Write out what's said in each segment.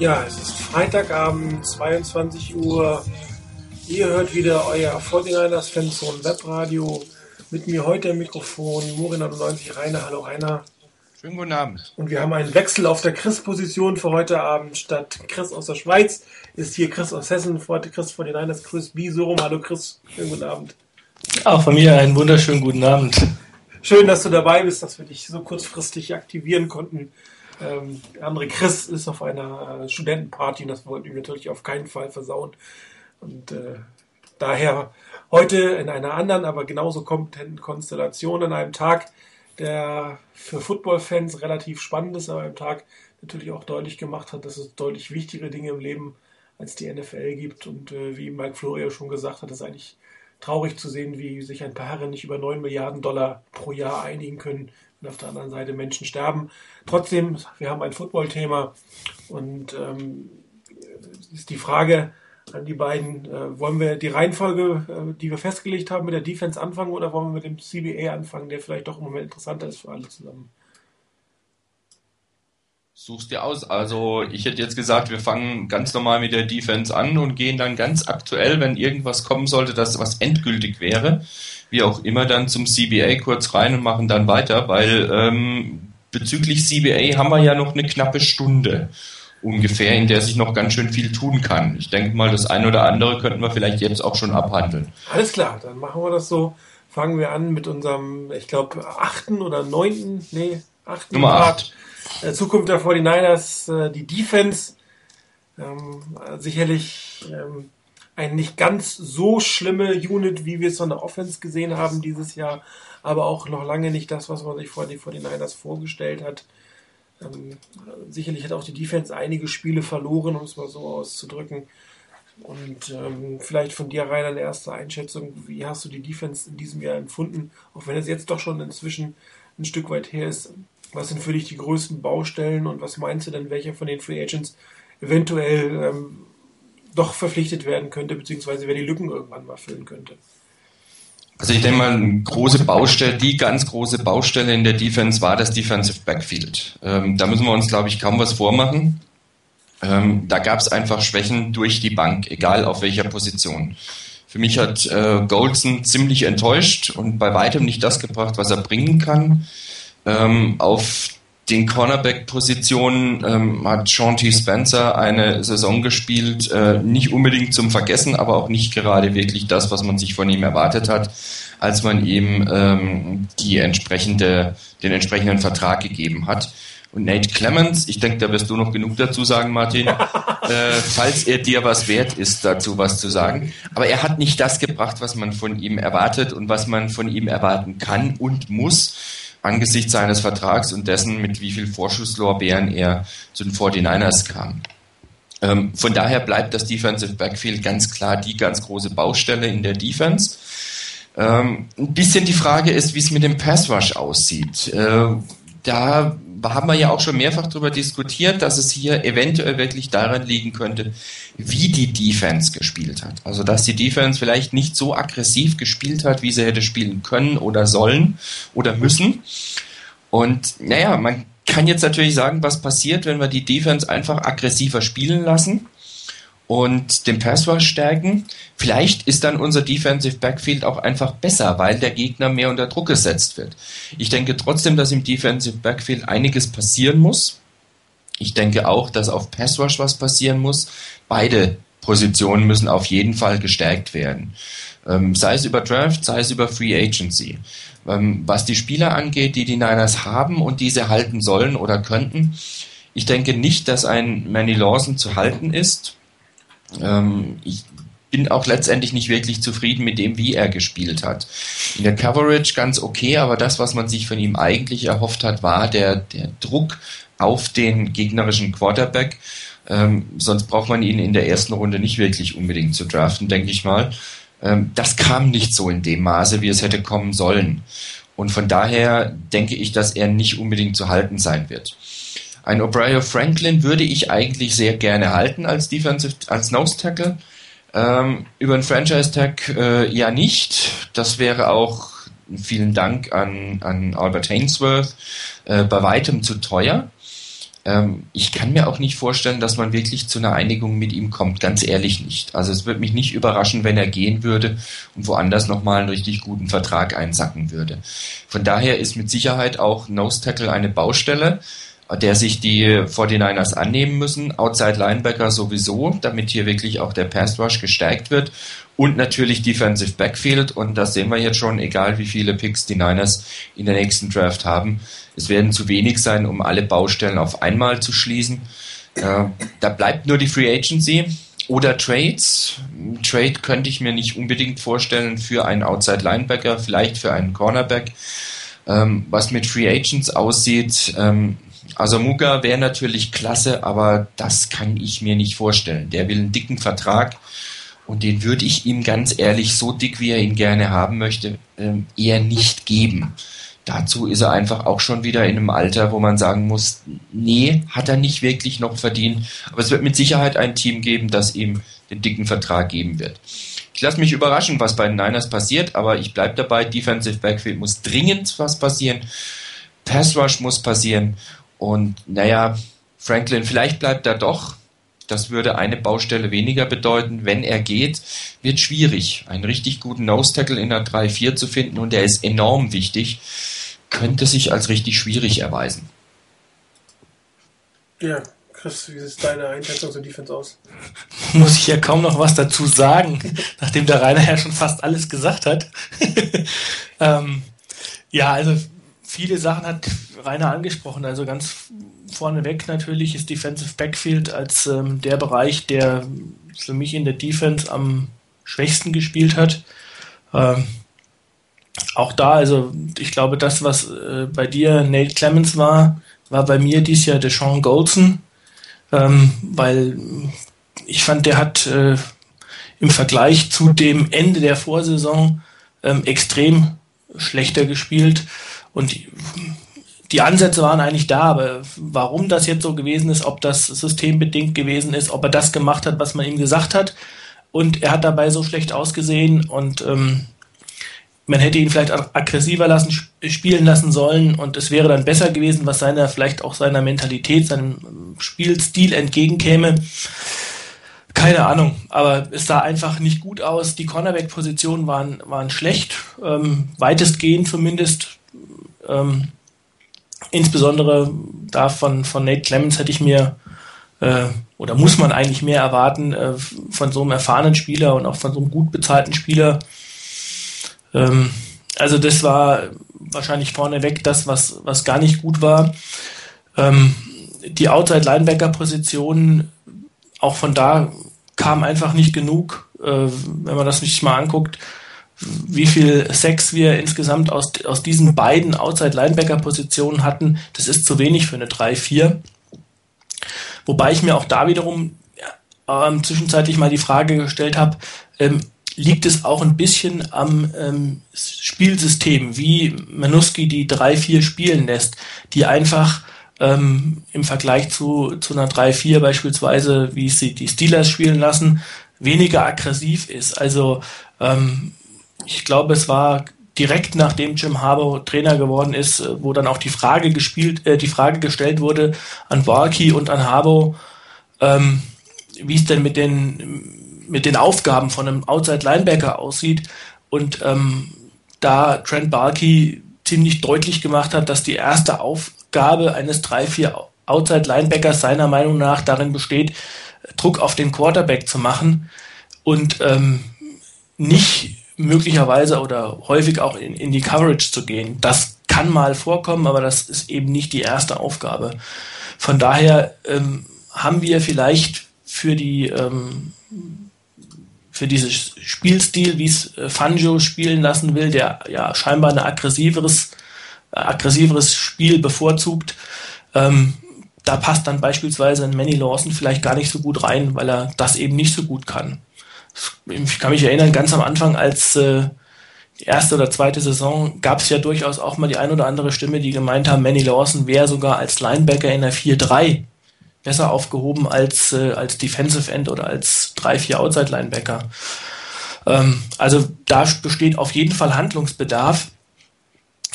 Ja, es ist Freitagabend, 22 Uhr. Ihr hört wieder euer 49ers Fanzone Webradio. Mit mir heute im Mikrofon Morin99 Rainer. Hallo Rainer. Schönen guten Abend. Und wir haben einen Wechsel auf der Chris-Position für heute Abend. Statt Chris aus der Schweiz ist hier Chris aus Hessen. Heute Chris von den Niners, Chris B. So rum. Hallo Chris, schönen guten Abend. Auch von mir einen wunderschönen guten Abend. Schön, dass du dabei bist, dass wir dich so kurzfristig aktivieren konnten. Ähm, der andere Chris ist auf einer äh, Studentenparty und das wollten wir natürlich auf keinen Fall versauen. Und äh, daher heute in einer anderen, aber genauso kompetenten Konstellation an einem Tag, der für Football-Fans relativ spannend ist, aber am Tag natürlich auch deutlich gemacht hat, dass es deutlich wichtigere Dinge im Leben als die NFL gibt. Und äh, wie Mike Florio schon gesagt hat, ist eigentlich traurig zu sehen, wie sich ein paar Herren nicht über 9 Milliarden Dollar pro Jahr einigen können und auf der anderen Seite Menschen sterben. Trotzdem, wir haben ein Football-Thema und ähm, ist die Frage an die beiden, äh, wollen wir die Reihenfolge, äh, die wir festgelegt haben, mit der Defense anfangen oder wollen wir mit dem CBA anfangen, der vielleicht doch im Moment interessanter ist für alle zusammen? Such's dir aus. Also ich hätte jetzt gesagt, wir fangen ganz normal mit der Defense an und gehen dann ganz aktuell, wenn irgendwas kommen sollte, das was endgültig wäre, wie auch immer, dann zum CBA kurz rein und machen dann weiter, weil ähm, bezüglich CBA haben wir ja noch eine knappe Stunde ungefähr, in der sich noch ganz schön viel tun kann. Ich denke mal, das eine oder andere könnten wir vielleicht jetzt auch schon abhandeln. Alles klar, dann machen wir das so. Fangen wir an mit unserem, ich glaube, achten oder neunten, nee, achten Nummer acht. Äh, Zukunft der 49ers, äh, die Defense. Ähm, sicherlich ähm, ein nicht ganz so schlimme Unit, wie wir es von der Offense gesehen haben dieses Jahr, aber auch noch lange nicht das, was man sich vor die 49ers vorgestellt hat. Ähm, sicherlich hat auch die Defense einige Spiele verloren, um es mal so auszudrücken. Und ähm, vielleicht von dir, Rainer, eine erste Einschätzung. Wie hast du die Defense in diesem Jahr empfunden? Auch wenn es jetzt doch schon inzwischen ein Stück weit her ist. Was sind für dich die größten Baustellen und was meinst du denn, welcher von den Free Agents eventuell ähm, doch verpflichtet werden könnte, beziehungsweise wer die Lücken irgendwann mal füllen könnte? Also ich denke mal, eine große Baustelle, die ganz große Baustelle in der Defense war das Defensive Backfield. Ähm, da müssen wir uns, glaube ich, kaum was vormachen. Ähm, da gab es einfach Schwächen durch die Bank, egal auf welcher Position. Für mich hat äh, Goldson ziemlich enttäuscht und bei weitem nicht das gebracht, was er bringen kann. Ähm, auf den Cornerback-Positionen ähm, hat Sean T. Spencer eine Saison gespielt, äh, nicht unbedingt zum Vergessen, aber auch nicht gerade wirklich das, was man sich von ihm erwartet hat, als man ihm ähm, die entsprechende, den entsprechenden Vertrag gegeben hat. Und Nate Clemens, ich denke, da wirst du noch genug dazu sagen, Martin, äh, falls er dir was wert ist, dazu was zu sagen. Aber er hat nicht das gebracht, was man von ihm erwartet und was man von ihm erwarten kann und muss angesichts seines Vertrags und dessen, mit wie viel Vorschusslorbeeren er zu den 49ers kam. Ähm, von daher bleibt das Defensive Backfield ganz klar die ganz große Baustelle in der Defense. Ähm, ein bisschen die Frage ist, wie es mit dem Pass Rush aussieht. Äh, da haben wir ja auch schon mehrfach darüber diskutiert, dass es hier eventuell wirklich daran liegen könnte, wie die Defense gespielt hat. Also dass die Defense vielleicht nicht so aggressiv gespielt hat, wie sie hätte spielen können oder sollen oder müssen. Und naja, man kann jetzt natürlich sagen, was passiert, wenn wir die Defense einfach aggressiver spielen lassen und den Pass stärken. Vielleicht ist dann unser Defensive Backfield auch einfach besser, weil der Gegner mehr unter Druck gesetzt wird. Ich denke trotzdem, dass im Defensive Backfield einiges passieren muss. Ich denke auch, dass auf Pass Rush was passieren muss. Beide Positionen müssen auf jeden Fall gestärkt werden. Ähm, sei es über Draft, sei es über Free Agency. Ähm, was die Spieler angeht, die die Niners haben und diese halten sollen oder könnten, ich denke nicht, dass ein Manny Lawson zu halten ist ähm, ich bin auch letztendlich nicht wirklich zufrieden mit dem, wie er gespielt hat. In der Coverage ganz okay, aber das, was man sich von ihm eigentlich erhofft hat, war der, der Druck auf den gegnerischen Quarterback. Ähm, sonst braucht man ihn in der ersten Runde nicht wirklich unbedingt zu draften, denke ich mal. Ähm, das kam nicht so in dem Maße, wie es hätte kommen sollen. Und von daher denke ich, dass er nicht unbedingt zu halten sein wird. Ein O'Brien Franklin würde ich eigentlich sehr gerne halten als Defensive, als Nose Tackle. Ähm, über einen Franchise Tag äh, ja nicht. Das wäre auch vielen Dank an, an Albert Hainsworth äh, bei weitem zu teuer. Ähm, ich kann mir auch nicht vorstellen, dass man wirklich zu einer Einigung mit ihm kommt, ganz ehrlich nicht. Also es würde mich nicht überraschen, wenn er gehen würde und woanders nochmal einen richtig guten Vertrag einsacken würde. Von daher ist mit Sicherheit auch Nose Tackle eine Baustelle der sich die 49ers annehmen müssen. Outside Linebacker sowieso, damit hier wirklich auch der Pass Rush gestärkt wird. Und natürlich Defensive Backfield. Und das sehen wir jetzt schon, egal wie viele Picks die Niners in der nächsten Draft haben. Es werden zu wenig sein, um alle Baustellen auf einmal zu schließen. Äh, da bleibt nur die Free Agency oder Trades. Trade könnte ich mir nicht unbedingt vorstellen für einen Outside Linebacker, vielleicht für einen Cornerback. Ähm, was mit Free Agents aussieht, ähm, also Muga wäre natürlich klasse, aber das kann ich mir nicht vorstellen. Der will einen dicken Vertrag und den würde ich ihm ganz ehrlich, so dick wie er ihn gerne haben möchte, ähm, eher nicht geben. Dazu ist er einfach auch schon wieder in einem Alter, wo man sagen muss, nee, hat er nicht wirklich noch verdient. Aber es wird mit Sicherheit ein Team geben, das ihm den dicken Vertrag geben wird. Ich lasse mich überraschen, was bei den Niners passiert, aber ich bleibe dabei, Defensive Backfield muss dringend was passieren. Pass Rush muss passieren und naja, Franklin, vielleicht bleibt er doch. Das würde eine Baustelle weniger bedeuten. Wenn er geht, wird schwierig, einen richtig guten Nose-Tackle in der 3-4 zu finden und der ist enorm wichtig, könnte sich als richtig schwierig erweisen. Ja, Chris, wie sieht deine Einschätzung zur Defense aus? Muss ich ja kaum noch was dazu sagen, nachdem der Rainer ja schon fast alles gesagt hat. ähm, ja, also viele Sachen hat Rainer angesprochen. Also ganz vorneweg natürlich ist Defensive Backfield als ähm, der Bereich, der für mich in der Defense am schwächsten gespielt hat. Ähm, auch da, also ich glaube, das, was äh, bei dir Nate Clemens war, war bei mir dies Jahr der Sean Golson, ähm, weil ich fand, der hat äh, im Vergleich zu dem Ende der Vorsaison ähm, extrem schlechter gespielt. Und die, die Ansätze waren eigentlich da, aber warum das jetzt so gewesen ist, ob das systembedingt gewesen ist, ob er das gemacht hat, was man ihm gesagt hat, und er hat dabei so schlecht ausgesehen und ähm, man hätte ihn vielleicht aggressiver lassen, spielen lassen sollen und es wäre dann besser gewesen, was seiner, vielleicht auch seiner Mentalität, seinem Spielstil entgegenkäme. Keine Ahnung, aber es sah einfach nicht gut aus. Die Cornerback-Positionen waren, waren schlecht, ähm, weitestgehend zumindest. Ähm, insbesondere da von, von Nate Clemens hätte ich mir äh, oder muss man eigentlich mehr erwarten äh, von so einem erfahrenen Spieler und auch von so einem gut bezahlten Spieler. Ähm, also das war wahrscheinlich vorneweg das, was, was gar nicht gut war. Ähm, die Outside-Linebacker-Position, auch von da kam einfach nicht genug, äh, wenn man das sich mal anguckt wie viel Sex wir insgesamt aus, aus diesen beiden Outside-Linebacker-Positionen hatten, das ist zu wenig für eine 3-4. Wobei ich mir auch da wiederum ähm, zwischenzeitlich mal die Frage gestellt habe, ähm, liegt es auch ein bisschen am ähm, Spielsystem, wie Manuski die 3-4 spielen lässt, die einfach ähm, im Vergleich zu, zu einer 3-4 beispielsweise, wie sie die Steelers spielen lassen, weniger aggressiv ist. Also ähm, ich glaube, es war direkt nachdem Jim Harbour Trainer geworden ist, äh, wo dann auch die Frage gespielt, äh, die Frage gestellt wurde an Barkey und an Harbour, ähm, wie es denn mit den mit den Aufgaben von einem Outside Linebacker aussieht. Und ähm, da Trent Barkey ziemlich deutlich gemacht hat, dass die erste Aufgabe eines 3-4 Outside Linebackers seiner Meinung nach darin besteht, Druck auf den Quarterback zu machen und ähm, nicht möglicherweise oder häufig auch in, in die Coverage zu gehen. Das kann mal vorkommen, aber das ist eben nicht die erste Aufgabe. Von daher ähm, haben wir vielleicht für die ähm, für dieses Spielstil, wie es äh, Fangio spielen lassen will, der ja scheinbar ein aggressiveres, äh, aggressiveres Spiel bevorzugt, ähm, da passt dann beispielsweise ein Manny Lawson vielleicht gar nicht so gut rein, weil er das eben nicht so gut kann ich kann mich erinnern, ganz am Anfang, als äh, erste oder zweite Saison, gab es ja durchaus auch mal die ein oder andere Stimme, die gemeint haben, Manny Lawson wäre sogar als Linebacker in der 4-3 besser aufgehoben als, äh, als Defensive End oder als 3-4 Outside Linebacker. Ähm, also da besteht auf jeden Fall Handlungsbedarf.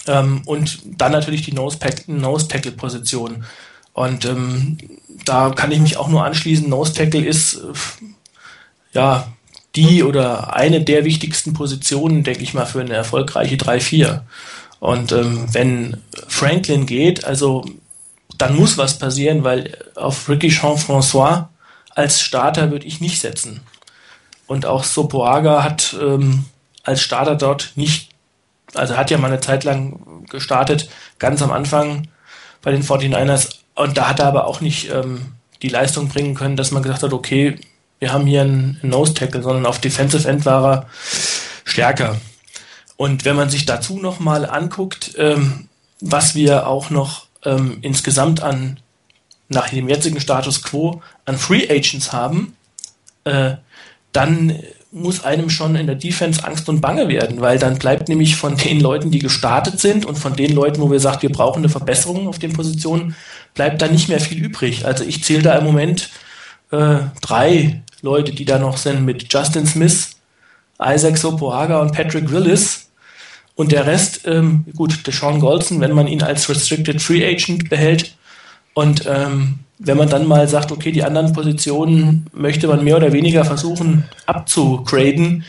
Ähm, und dann natürlich die Nose-Tackle-Position. Und ähm, da kann ich mich auch nur anschließen. Nose Tackle ist äh, ja die oder eine der wichtigsten Positionen, denke ich mal, für eine erfolgreiche 3-4. Und ähm, wenn Franklin geht, also dann muss was passieren, weil auf Ricky Jean-François als Starter würde ich nicht setzen. Und auch Sopoaga hat ähm, als Starter dort nicht, also hat ja mal eine Zeit lang gestartet, ganz am Anfang bei den 49ers. Und da hat er aber auch nicht ähm, die Leistung bringen können, dass man gesagt hat, okay, wir haben hier einen Nose Tackle, sondern auf Defensive End war er stärker. Und wenn man sich dazu nochmal anguckt, ähm, was wir auch noch ähm, insgesamt an, nach dem jetzigen Status quo, an Free Agents haben, äh, dann muss einem schon in der Defense Angst und Bange werden, weil dann bleibt nämlich von den Leuten, die gestartet sind und von den Leuten, wo wir sagen, wir brauchen eine Verbesserung auf den Positionen, bleibt da nicht mehr viel übrig. Also ich zähle da im Moment äh, drei Leute, die da noch sind mit Justin Smith, Isaac Sopoaga und Patrick Willis. Und der Rest, ähm, gut, Deshaun Golson, wenn man ihn als Restricted Free Agent behält. Und ähm, wenn man dann mal sagt, okay, die anderen Positionen möchte man mehr oder weniger versuchen abzugraden,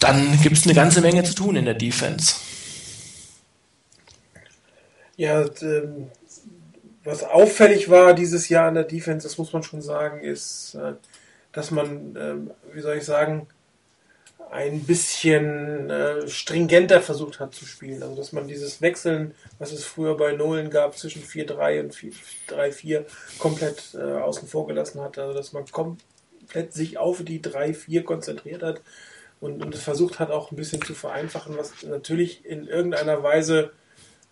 dann gibt es eine ganze Menge zu tun in der Defense. Ja, ähm, was auffällig war dieses Jahr in der Defense, das muss man schon sagen, ist, äh, dass man, ähm, wie soll ich sagen, ein bisschen äh, stringenter versucht hat zu spielen. Also dass man dieses Wechseln, was es früher bei Nolan gab, zwischen 4-3 und 3-4 komplett äh, außen vor gelassen hat. Also dass man komplett sich auf die 3-4 konzentriert hat und, und es versucht hat auch ein bisschen zu vereinfachen, was natürlich in irgendeiner Weise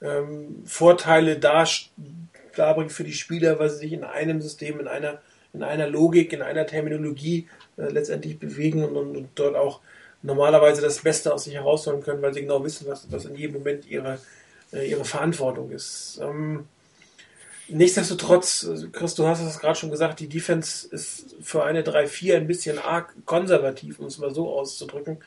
ähm, Vorteile darbringt für die Spieler, weil sie sich in einem System, in einer, in einer Logik, in einer Terminologie äh, letztendlich bewegen und, und, dort auch normalerweise das Beste aus sich herausholen können, weil sie genau wissen, was, was in jedem Moment ihre, äh, ihre Verantwortung ist. Ähm, nichtsdestotrotz, äh, Chris, du hast es gerade schon gesagt, die Defense ist für eine 3-4 ein bisschen arg konservativ, um es mal so auszudrücken.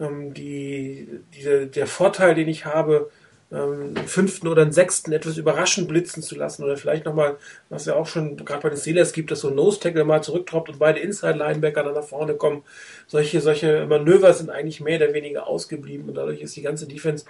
Ähm, die, die, der Vorteil, den ich habe, ähm, fünften oder einen sechsten etwas überraschend blitzen zu lassen oder vielleicht nochmal, was ja auch schon gerade bei den Steelers gibt, dass so ein Nose-Tackle mal zurücktroppt und beide Inside-Linebacker dann nach vorne kommen. Solche, solche Manöver sind eigentlich mehr oder weniger ausgeblieben und dadurch ist die ganze Defense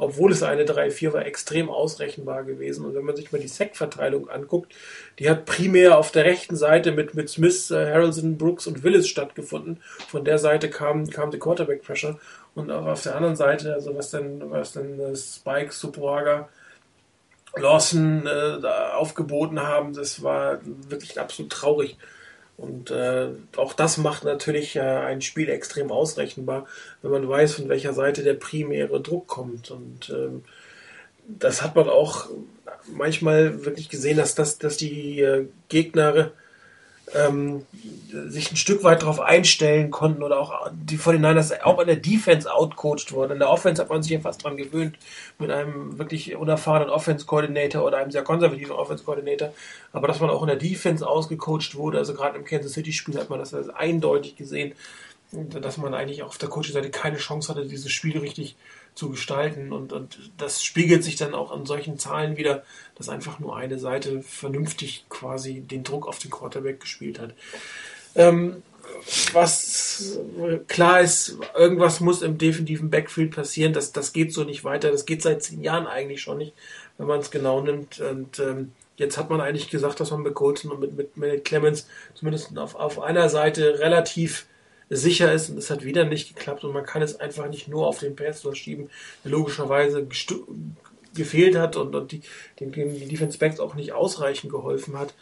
obwohl es eine 3-4 war, extrem ausrechenbar gewesen. Und wenn man sich mal die Sack-Verteilung anguckt, die hat primär auf der rechten Seite mit, mit Smith, äh, Harrelson, Brooks und Willis stattgefunden. Von der Seite kam, kam die Quarterback-Pressure. Und auch auf der anderen Seite, also was dann, was dann Spike, Supoaga, Lawson äh, aufgeboten haben, das war wirklich absolut traurig. Und äh, auch das macht natürlich äh, ein Spiel extrem ausrechenbar, wenn man weiß, von welcher Seite der primäre Druck kommt. Und ähm, das hat man auch manchmal wirklich gesehen, dass, dass, dass die äh, Gegner ähm, sich ein Stück weit darauf einstellen konnten oder auch die 49ers auch in der Defense outcoached wurden. In der Offense hat man sich ja fast dran gewöhnt mit einem wirklich unerfahrenen Offense-Coordinator oder einem sehr konservativen Offense-Coordinator. Aber dass man auch in der Defense ausgecoacht wurde, also gerade im Kansas City-Spiel hat man das eindeutig gesehen, dass man eigentlich auf der Coaching-Seite keine Chance hatte, dieses Spiel richtig zu gestalten. Und, und das spiegelt sich dann auch an solchen Zahlen wieder, dass einfach nur eine Seite vernünftig quasi den Druck auf den Quarterback gespielt hat. Ähm, was klar ist, irgendwas muss im definitiven Backfield passieren. Das, das geht so nicht weiter. Das geht seit zehn Jahren eigentlich schon nicht, wenn man es genau nimmt. Und ähm, jetzt hat man eigentlich gesagt, dass man mit Colton und mit, mit, mit Clemens zumindest auf, auf einer Seite relativ sicher ist und es hat wieder nicht geklappt und man kann es einfach nicht nur auf den Pass schieben, der logischerweise gefehlt hat und, und die, den, die Defense Backs auch nicht ausreichend geholfen hat.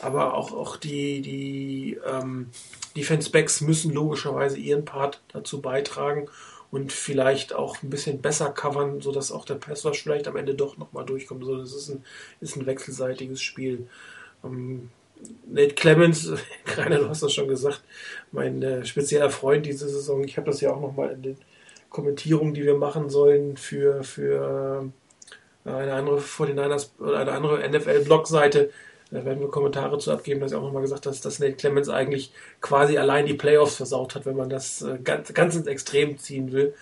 Aber auch, auch die, die ähm, Defense Backs müssen logischerweise ihren Part dazu beitragen und vielleicht auch ein bisschen besser covern, sodass auch der Pass vielleicht am Ende doch nochmal durchkommt. So, das ist ein, ist ein wechselseitiges Spiel. Ähm, Nate Clemens, Rainer, du hast das schon gesagt, mein äh, spezieller Freund diese Saison. Ich habe das ja auch nochmal in den Kommentierungen, die wir machen sollen für, für äh, eine andere 49ers oder eine andere NFL-Blog-Seite. Da werden wir Kommentare zu abgeben, dass ich auch nochmal gesagt habe, dass Nate Clemens eigentlich quasi allein die Playoffs versaut hat, wenn man das äh, ganz, ganz ins Extrem ziehen will.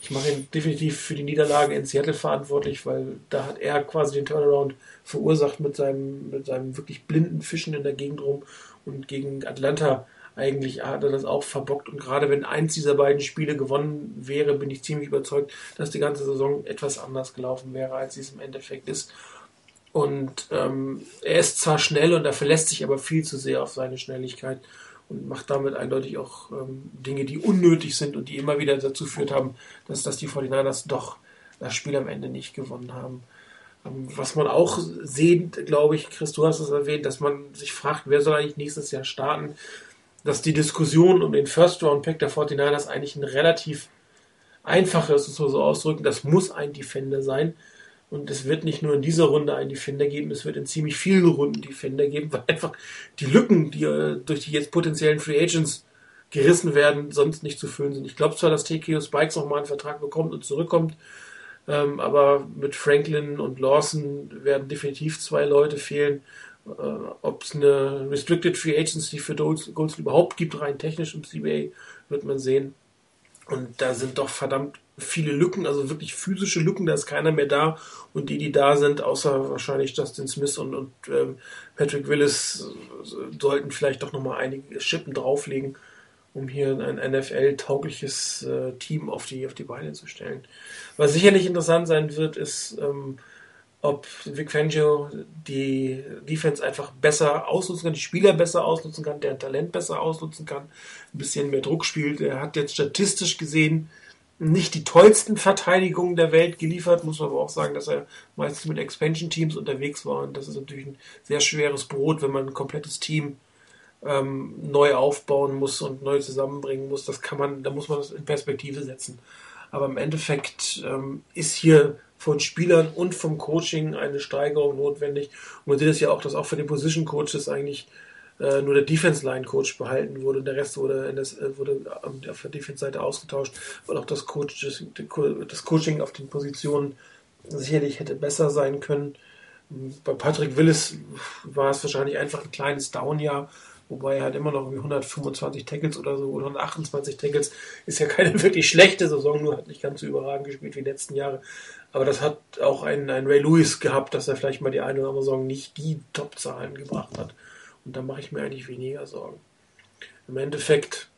Ich mache ihn definitiv für die Niederlage in Seattle verantwortlich, weil da hat er quasi den Turnaround verursacht mit seinem, mit seinem wirklich blinden Fischen in der Gegend rum. Und gegen Atlanta eigentlich hat er das auch verbockt. Und gerade wenn eins dieser beiden Spiele gewonnen wäre, bin ich ziemlich überzeugt, dass die ganze Saison etwas anders gelaufen wäre, als sie es im Endeffekt ist. Und ähm, er ist zwar schnell und er verlässt sich aber viel zu sehr auf seine Schnelligkeit und macht damit eindeutig auch ähm, Dinge, die unnötig sind und die immer wieder dazu geführt haben, dass, dass die 49ers doch das Spiel am Ende nicht gewonnen haben. Ähm, was man auch sieht, glaube ich, Chris, du hast es erwähnt, dass man sich fragt, wer soll eigentlich nächstes Jahr starten, dass die Diskussion um den First-Round-Pick der 49ers eigentlich ein relativ einfaches, so, so ausdrücken, das muss ein Defender sein. Und es wird nicht nur in dieser Runde einen Defender geben, es wird in ziemlich vielen Runden Defender geben, weil einfach die Lücken, die äh, durch die jetzt potenziellen Free Agents gerissen werden, sonst nicht zu füllen sind. Ich glaube zwar, dass TKO Spikes nochmal einen Vertrag bekommt und zurückkommt, ähm, aber mit Franklin und Lawson werden definitiv zwei Leute fehlen. Äh, Ob es eine Restricted Free Agency für Golds überhaupt gibt, rein technisch im CBA, wird man sehen. Und da sind doch verdammt viele Lücken, also wirklich physische Lücken, da ist keiner mehr da. Und die, die da sind, außer wahrscheinlich Justin Smith und, und ähm, Patrick Willis, sollten vielleicht doch nochmal einige Schippen drauflegen, um hier ein NFL-taugliches äh, Team auf die, auf die Beine zu stellen. Was sicherlich interessant sein wird, ist, ähm, ob Vic Fangio die Defense einfach besser ausnutzen kann, die Spieler besser ausnutzen kann, deren Talent besser ausnutzen kann, ein bisschen mehr Druck spielt. Er hat jetzt statistisch gesehen nicht die tollsten Verteidigungen der Welt geliefert, muss man aber auch sagen, dass er meistens mit Expansion-Teams unterwegs war. Und das ist natürlich ein sehr schweres Brot, wenn man ein komplettes Team ähm, neu aufbauen muss und neu zusammenbringen muss. Das kann man, da muss man das in Perspektive setzen. Aber im Endeffekt ähm, ist hier von Spielern und vom Coaching eine Steigerung notwendig. Und man sieht es ja auch, dass auch für die Position Coaches eigentlich äh, nur der Defense Line Coach behalten wurde und der Rest wurde, in das, äh, wurde auf der Defense Seite ausgetauscht, weil auch das, Coach, das Coaching auf den Positionen sicherlich hätte besser sein können. Bei Patrick Willis war es wahrscheinlich einfach ein kleines Downjahr, wobei er hat immer noch 125 Tackles oder so oder 128 Tackles ist ja keine wirklich schlechte Saison, nur hat nicht ganz so überragend gespielt wie die letzten Jahre. Aber das hat auch ein, ein Ray Lewis gehabt, dass er vielleicht mal die eine oder andere Saison nicht die Top-Zahlen gebracht hat. Und da mache ich mir eigentlich weniger Sorgen. Im Endeffekt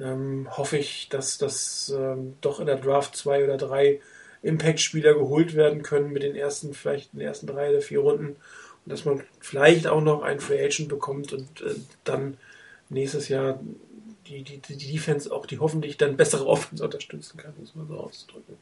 ähm, hoffe ich, dass das ähm, doch in der Draft zwei oder drei Impact-Spieler geholt werden können mit den ersten, vielleicht in den ersten drei oder vier Runden. Und dass man vielleicht auch noch einen Free Agent bekommt und äh, dann nächstes Jahr die, die, die Defense auch die hoffentlich dann bessere Offense unterstützen kann, muss man so auszudrücken.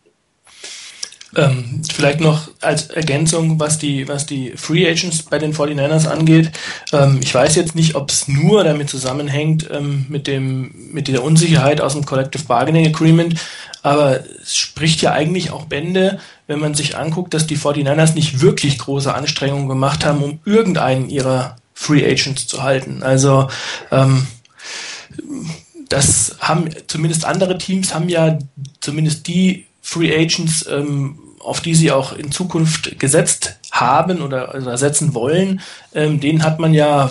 Ähm, vielleicht noch als Ergänzung, was die, was die Free Agents bei den 49ers angeht. Ähm, ich weiß jetzt nicht, ob es nur damit zusammenhängt ähm, mit, dem, mit der Unsicherheit aus dem Collective Bargaining Agreement, aber es spricht ja eigentlich auch Bände, wenn man sich anguckt, dass die 49ers nicht wirklich große Anstrengungen gemacht haben, um irgendeinen ihrer Free Agents zu halten. Also ähm, das haben zumindest andere Teams haben ja zumindest die Free Agents ähm, auf die sie auch in Zukunft gesetzt haben oder, oder setzen wollen, ähm, denen hat man ja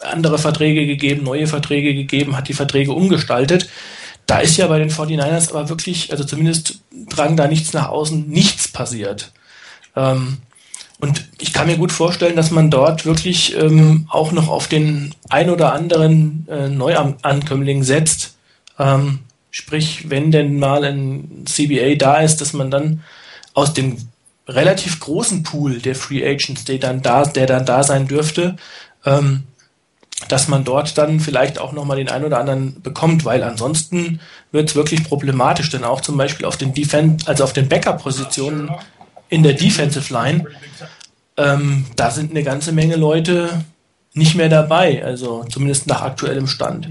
andere Verträge gegeben, neue Verträge gegeben, hat die Verträge umgestaltet. Da ist ja bei den 49ers aber wirklich, also zumindest tragen da nichts nach außen, nichts passiert. Ähm, und ich kann mir gut vorstellen, dass man dort wirklich ähm, auch noch auf den ein oder anderen äh, Neuankömmling setzt. Ähm, sprich, wenn denn mal ein CBA da ist, dass man dann aus dem relativ großen Pool der Free Agents, der dann da, der dann da sein dürfte, ähm, dass man dort dann vielleicht auch nochmal den einen oder anderen bekommt, weil ansonsten wird es wirklich problematisch, denn auch zum Beispiel auf den Defense, also auf den Backup-Positionen in der Defensive Line, ähm, da sind eine ganze Menge Leute nicht mehr dabei, also zumindest nach aktuellem Stand.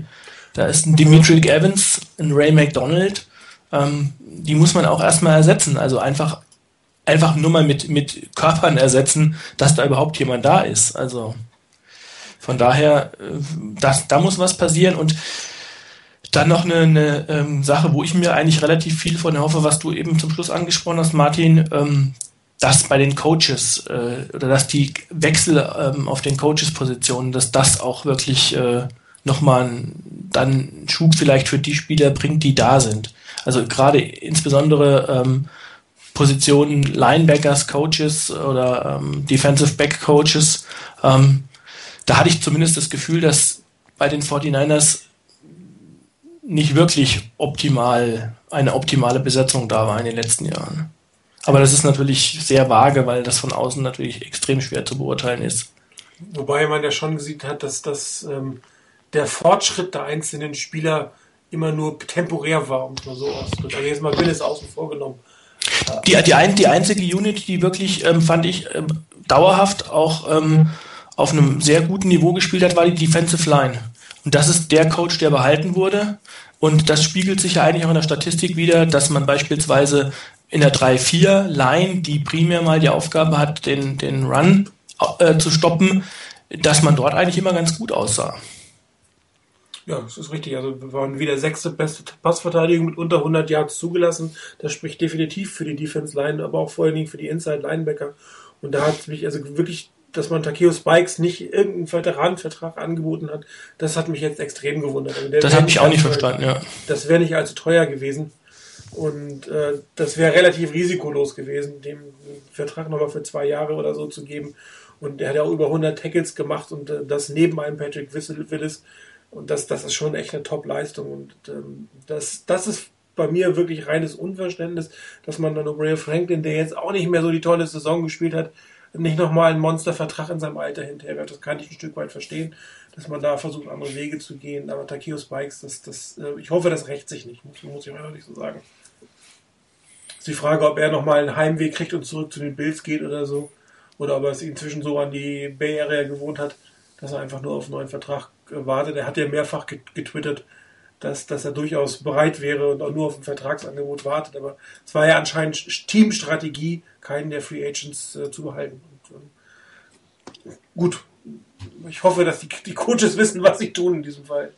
Da ist ein Dimitri Evans, ein Ray McDonald, ähm, die muss man auch erstmal ersetzen, also einfach einfach nur mal mit, mit Körpern ersetzen, dass da überhaupt jemand da ist. Also von daher, äh, das, da muss was passieren und dann noch eine, eine ähm, Sache, wo ich mir eigentlich relativ viel von hoffe, was du eben zum Schluss angesprochen hast, Martin, ähm, dass bei den Coaches äh, oder dass die Wechsel ähm, auf den Coaches-Positionen, dass das auch wirklich äh, nochmal dann einen Schub vielleicht für die Spieler bringt, die da sind. Also gerade insbesondere ähm, Positionen Linebackers, Coaches oder ähm, Defensive Back Coaches. Ähm, da hatte ich zumindest das Gefühl, dass bei den 49ers nicht wirklich optimal, eine optimale Besetzung da war in den letzten Jahren. Aber das ist natürlich sehr vage, weil das von außen natürlich extrem schwer zu beurteilen ist. Wobei man ja schon gesehen hat, dass das ähm, der Fortschritt der einzelnen Spieler immer nur temporär war, um es mal so auszudrücken. Also jetzt mal Willis außen vorgenommen. Die, die, ein, die einzige Unit, die wirklich, ähm, fand ich, ähm, dauerhaft auch ähm, auf einem sehr guten Niveau gespielt hat, war die Defensive Line. Und das ist der Coach, der behalten wurde. Und das spiegelt sich ja eigentlich auch in der Statistik wieder, dass man beispielsweise in der 3-4-Line, die primär mal die Aufgabe hat, den, den Run äh, zu stoppen, dass man dort eigentlich immer ganz gut aussah. Ja, das ist richtig. Also wir waren wieder sechste beste Passverteidigung mit unter 100 Yards zugelassen. Das spricht definitiv für die Defense Line, aber auch vor allen Dingen für die Inside Linebacker. Und da hat mich also wirklich, dass man Takeo Spikes nicht irgendeinen Veteranenvertrag angeboten hat, das hat mich jetzt extrem gewundert. Also das habe ich auch nicht verstanden, ja. Das wäre nicht allzu teuer gewesen. Und äh, das wäre relativ risikolos gewesen, dem Vertrag nochmal für zwei Jahre oder so zu geben. Und er hat ja auch über 100 Tackles gemacht und äh, das neben einem Patrick Willis und das, das ist schon echt eine Top-Leistung. Und ähm, das, das ist bei mir wirklich reines Unverständnis, dass man dann O'Brien Franklin, der jetzt auch nicht mehr so die tolle Saison gespielt hat, nicht nochmal einen Monstervertrag in seinem Alter hinterher Das kann ich ein Stück weit verstehen, dass man da versucht, andere Wege zu gehen. Aber Takeo Spikes, das, das, äh, ich hoffe, das rächt sich nicht, muss, muss ich ehrlich so sagen. Ist die Frage, ob er nochmal einen Heimweg kriegt und zurück zu den Bills geht oder so. Oder ob er es inzwischen so an die Bay Area gewohnt hat, dass er einfach nur auf einen neuen Vertrag wartet. Er hat ja mehrfach getwittert, dass, dass er durchaus bereit wäre und auch nur auf ein Vertragsangebot wartet. Aber es war ja anscheinend Teamstrategie, keinen der Free Agents äh, zu behalten. Und, ähm, gut, ich hoffe, dass die, die Coaches wissen, was sie tun in diesem Fall.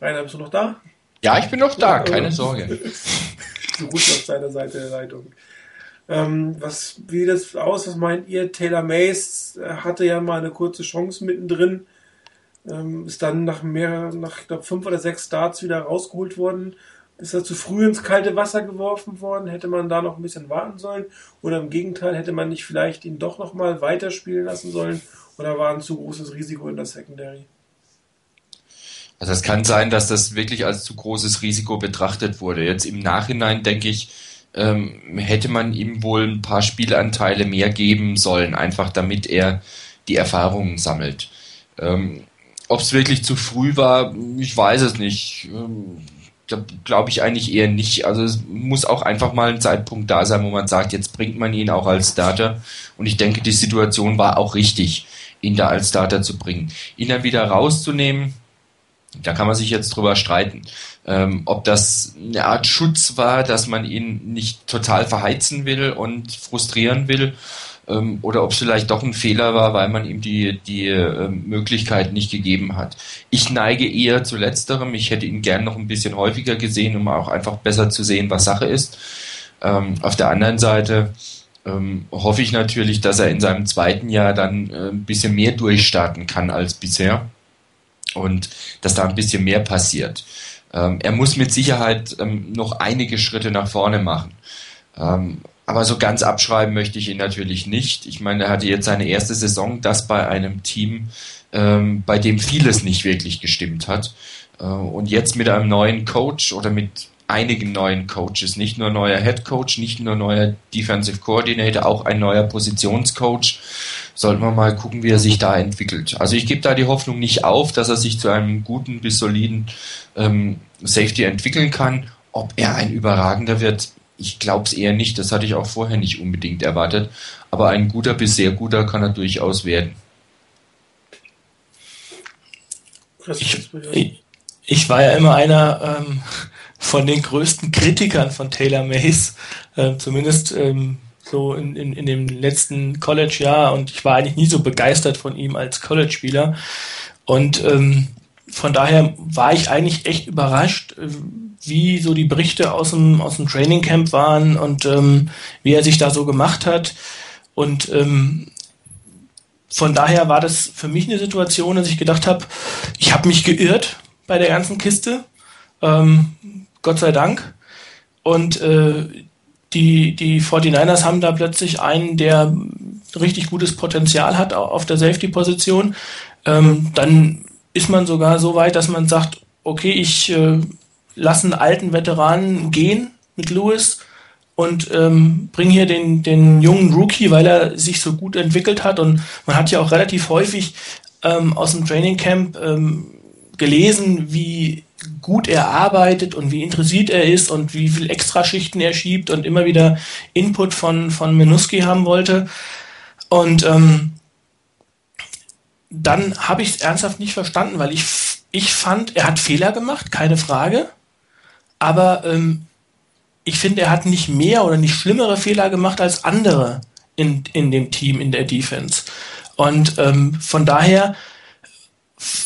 Rainer, bist du noch da? Ja, ich bin noch da, keine Sorge. so gut auf seiner Seite der Leitung. Ähm, was, wie das aus? Was meint ihr? Taylor Mays äh, hatte ja mal eine kurze Chance mittendrin, ähm, ist dann nach mehr, nach ich glaube fünf oder sechs Starts wieder rausgeholt worden. Ist er zu früh ins kalte Wasser geworfen worden? Hätte man da noch ein bisschen warten sollen? Oder im Gegenteil, hätte man nicht vielleicht ihn doch noch mal weiterspielen lassen sollen? Oder war ein zu großes Risiko in der Secondary? Also es kann sein, dass das wirklich als zu großes Risiko betrachtet wurde. Jetzt im Nachhinein denke ich, ähm, hätte man ihm wohl ein paar Spielanteile mehr geben sollen, einfach damit er die Erfahrungen sammelt. Ähm, Ob es wirklich zu früh war, ich weiß es nicht. Ähm, da glaube ich eigentlich eher nicht. Also es muss auch einfach mal ein Zeitpunkt da sein, wo man sagt, jetzt bringt man ihn auch als Starter. Und ich denke, die Situation war auch richtig, ihn da als Starter zu bringen. Ihn dann wieder rauszunehmen, da kann man sich jetzt drüber streiten, ähm, ob das eine Art Schutz war, dass man ihn nicht total verheizen will und frustrieren will, ähm, oder ob es vielleicht doch ein Fehler war, weil man ihm die, die äh, Möglichkeit nicht gegeben hat. Ich neige eher zu letzterem. Ich hätte ihn gern noch ein bisschen häufiger gesehen, um auch einfach besser zu sehen, was Sache ist. Ähm, auf der anderen Seite ähm, hoffe ich natürlich, dass er in seinem zweiten Jahr dann äh, ein bisschen mehr durchstarten kann als bisher und dass da ein bisschen mehr passiert. Ähm, er muss mit Sicherheit ähm, noch einige Schritte nach vorne machen. Ähm, aber so ganz abschreiben möchte ich ihn natürlich nicht. Ich meine, er hatte jetzt seine erste Saison, das bei einem Team, ähm, bei dem vieles nicht wirklich gestimmt hat. Äh, und jetzt mit einem neuen Coach oder mit einigen neuen Coaches, nicht nur neuer Head Coach, nicht nur neuer Defensive Coordinator, auch ein neuer Positionscoach. Sollten wir mal gucken, wie er sich da entwickelt. Also ich gebe da die Hoffnung nicht auf, dass er sich zu einem guten bis soliden ähm, Safety entwickeln kann. Ob er ein überragender wird, ich glaube es eher nicht. Das hatte ich auch vorher nicht unbedingt erwartet. Aber ein guter bis sehr guter kann er durchaus werden. Ich, ich war ja immer einer ähm, von den größten Kritikern von Taylor Mays, äh, zumindest ähm, so in, in, in dem letzten College-Jahr und ich war eigentlich nie so begeistert von ihm als College-Spieler. Und ähm, von daher war ich eigentlich echt überrascht, äh, wie so die Berichte aus dem, aus dem Training Camp waren und ähm, wie er sich da so gemacht hat. Und ähm, von daher war das für mich eine Situation, dass ich gedacht habe, ich habe mich geirrt bei der ganzen Kiste. Ähm, Gott sei Dank. Und äh, die, die 49ers haben da plötzlich einen, der richtig gutes Potenzial hat auf der Safety-Position. Ähm, dann ist man sogar so weit, dass man sagt, okay, ich äh, lasse einen alten Veteranen gehen mit Lewis und ähm, bringe hier den, den jungen Rookie, weil er sich so gut entwickelt hat. Und man hat ja auch relativ häufig ähm, aus dem Training Camp ähm, gelesen, wie gut er arbeitet und wie interessiert er ist und wie viel Extraschichten er schiebt und immer wieder Input von, von Minuski haben wollte. Und ähm, dann habe ich es ernsthaft nicht verstanden, weil ich, ich fand, er hat Fehler gemacht, keine Frage. Aber ähm, ich finde, er hat nicht mehr oder nicht schlimmere Fehler gemacht als andere in, in dem Team, in der Defense. Und ähm, von daher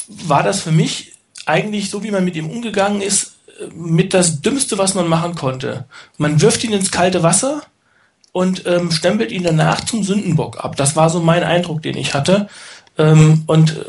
war das für mich eigentlich so, wie man mit ihm umgegangen ist, mit das Dümmste, was man machen konnte. Man wirft ihn ins kalte Wasser und ähm, stempelt ihn danach zum Sündenbock ab. Das war so mein Eindruck, den ich hatte. Ähm, und äh,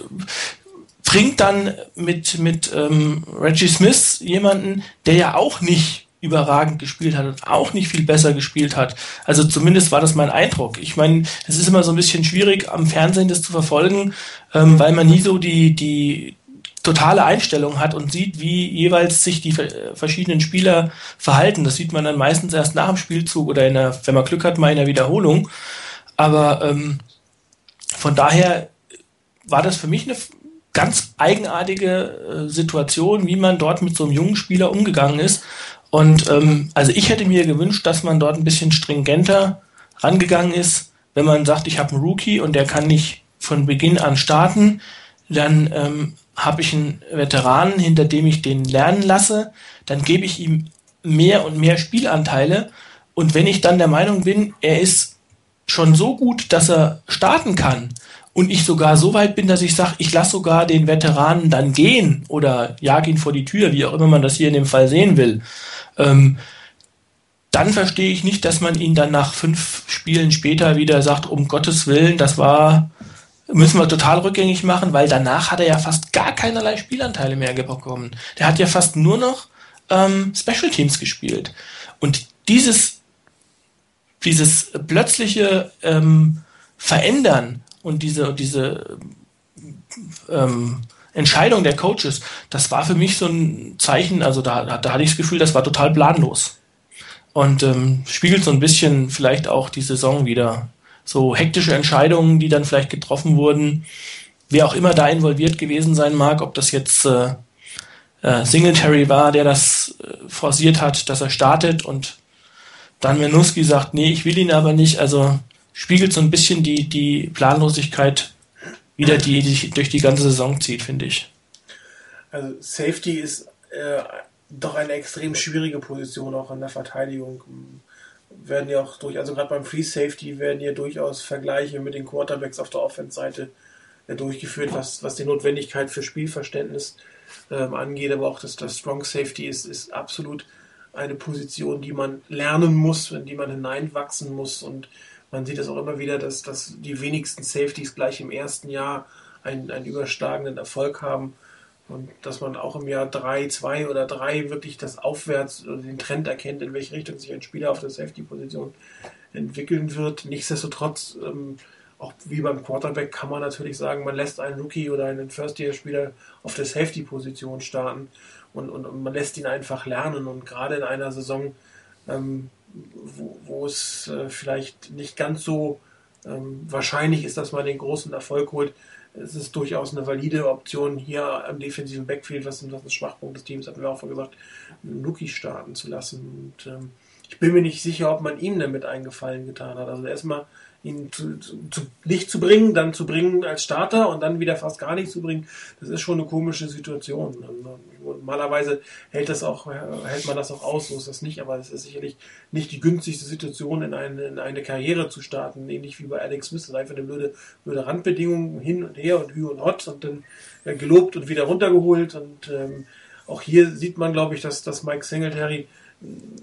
bringt dann mit, mit ähm, Reggie Smith jemanden, der ja auch nicht überragend gespielt hat und auch nicht viel besser gespielt hat. Also zumindest war das mein Eindruck. Ich meine, es ist immer so ein bisschen schwierig, am Fernsehen das zu verfolgen, ähm, weil man nie so die, die totale Einstellung hat und sieht, wie jeweils sich die verschiedenen Spieler verhalten. Das sieht man dann meistens erst nach dem Spielzug oder in der, wenn man Glück hat, mal in der Wiederholung. Aber ähm, von daher war das für mich eine ganz eigenartige äh, Situation, wie man dort mit so einem jungen Spieler umgegangen ist. Und ähm, also ich hätte mir gewünscht, dass man dort ein bisschen stringenter rangegangen ist, wenn man sagt, ich habe einen Rookie und der kann nicht von Beginn an starten, dann ähm, habe ich einen Veteranen, hinter dem ich den lernen lasse, dann gebe ich ihm mehr und mehr Spielanteile. Und wenn ich dann der Meinung bin, er ist schon so gut, dass er starten kann, und ich sogar so weit bin, dass ich sage, ich lasse sogar den Veteranen dann gehen oder jag ihn vor die Tür, wie auch immer man das hier in dem Fall sehen will, ähm, dann verstehe ich nicht, dass man ihn dann nach fünf Spielen später wieder sagt, um Gottes Willen, das war, müssen wir total rückgängig machen, weil danach hat er ja fast gar keinerlei Spielanteile mehr bekommen. Der hat ja fast nur noch ähm, Special Teams gespielt. Und dieses, dieses plötzliche ähm, Verändern und diese, diese ähm, Entscheidung der Coaches, das war für mich so ein Zeichen, also da, da hatte ich das Gefühl, das war total planlos. Und ähm, spiegelt so ein bisschen vielleicht auch die Saison wieder. So hektische Entscheidungen, die dann vielleicht getroffen wurden, wer auch immer da involviert gewesen sein mag, ob das jetzt äh, äh, Singletary war, der das äh, forciert hat, dass er startet und dann Menuski sagt, nee, ich will ihn aber nicht. Also spiegelt so ein bisschen die, die Planlosigkeit wieder, die, die durch die ganze Saison zieht, finde ich. Also Safety ist äh, doch eine extrem schwierige Position auch in der Verteidigung. Werden ja auch durch, also gerade beim Free Safety werden ja durchaus Vergleiche mit den Quarterbacks auf der Offense-Seite äh, durchgeführt, was, was die Notwendigkeit für Spielverständnis ähm, angeht, aber auch das, das Strong Safety ist, ist absolut eine Position, die man lernen muss, in die man hineinwachsen muss. Und man sieht es auch immer wieder, dass, dass die wenigsten Safeties gleich im ersten Jahr einen, einen überschlagenden Erfolg haben und dass man auch im Jahr 3, 2 oder 3 wirklich das Aufwärts oder den Trend erkennt, in welche Richtung sich ein Spieler auf der Safety-Position entwickeln wird. Nichtsdestotrotz, ähm, auch wie beim Quarterback, kann man natürlich sagen, man lässt einen Rookie oder einen First-Year-Spieler auf der Safety-Position starten und, und, und, man lässt ihn einfach lernen. Und gerade in einer Saison, ähm, wo, wo es äh, vielleicht nicht ganz so ähm, wahrscheinlich ist, dass man den großen Erfolg holt. Es ist durchaus eine valide Option, hier am defensiven Backfield, was das Schwachpunkt des Teams, hatten wir auch gesagt, Luki starten zu lassen. Und ähm, ich bin mir nicht sicher, ob man ihm damit einen Gefallen getan hat. Also erstmal ihn zu, zu, Licht zu bringen, dann zu bringen als Starter und dann wieder fast gar nicht zu bringen, das ist schon eine komische Situation. Normalerweise hält das auch, hält man das auch aus, so ist das nicht, aber es ist sicherlich nicht die günstigste Situation, in eine, in eine Karriere zu starten, ähnlich wie bei Alex Smith. Das ist einfach eine blöde, blöde Randbedingung, hin und her und hü und hot und dann ja, gelobt und wieder runtergeholt. Und ähm, auch hier sieht man, glaube ich, dass, dass Mike Singletary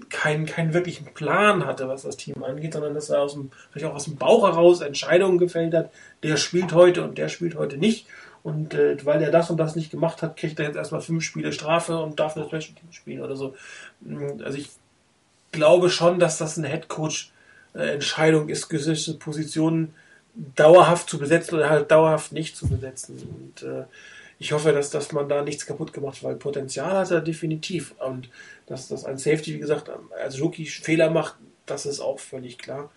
keinen, keinen wirklichen Plan hatte, was das Team angeht, sondern dass er aus dem, vielleicht auch aus dem Bauch heraus Entscheidungen gefällt hat, der spielt heute und der spielt heute nicht. und äh, weil er das und das nicht gemacht hat, kriegt er jetzt erstmal fünf Spiele Strafe und darf eine Special Team spielen oder so. Mm, also ich glaube schon, dass das eine Headcoach äh, Entscheidung ist, gewisse Positionen dauerhaft zu besetzen oder halt dauerhaft nicht zu besetzen. Und äh, ich hoffe, dass, dass man da nichts kaputt gemacht, weil Potenzial hat er definitiv. Und dass, dass ein Safety, wie gesagt, als Rookie Fehler macht, das ist auch völlig klar.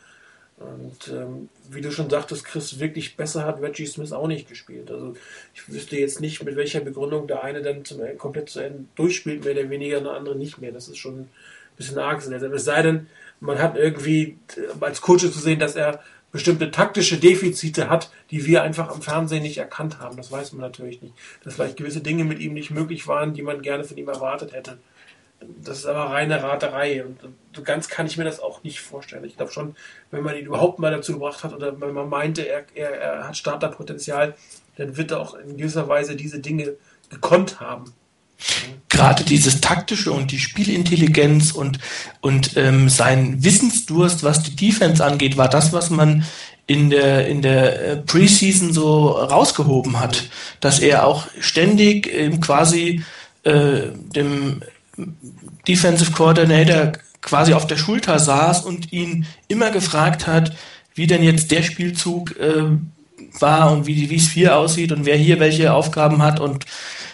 Und ähm, wie du schon sagtest, Chris, wirklich besser hat Reggie Smith auch nicht gespielt. Also ich wüsste jetzt nicht, mit welcher Begründung der eine dann zum, komplett zu Ende durchspielt, mehr oder weniger, der andere nicht mehr. Das ist schon ein bisschen arg. Es sei denn, man hat irgendwie äh, als Coach zu sehen, dass er bestimmte taktische Defizite hat, die wir einfach am Fernsehen nicht erkannt haben. Das weiß man natürlich nicht. Dass vielleicht gewisse Dinge mit ihm nicht möglich waren, die man gerne von ihm erwartet hätte. Das ist aber reine Raterei und so ganz kann ich mir das auch nicht vorstellen. Ich glaube schon, wenn man ihn überhaupt mal dazu gebracht hat oder wenn man meinte, er, er, er hat Starterpotenzial, dann wird er auch in gewisser Weise diese Dinge gekonnt haben gerade dieses taktische und die Spielintelligenz und, und ähm, sein Wissensdurst, was die Defense angeht, war das, was man in der, in der äh, Preseason so rausgehoben hat, dass er auch ständig ähm, quasi äh, dem Defensive Coordinator quasi auf der Schulter saß und ihn immer gefragt hat, wie denn jetzt der Spielzug äh, war und wie, es hier aussieht und wer hier welche Aufgaben hat und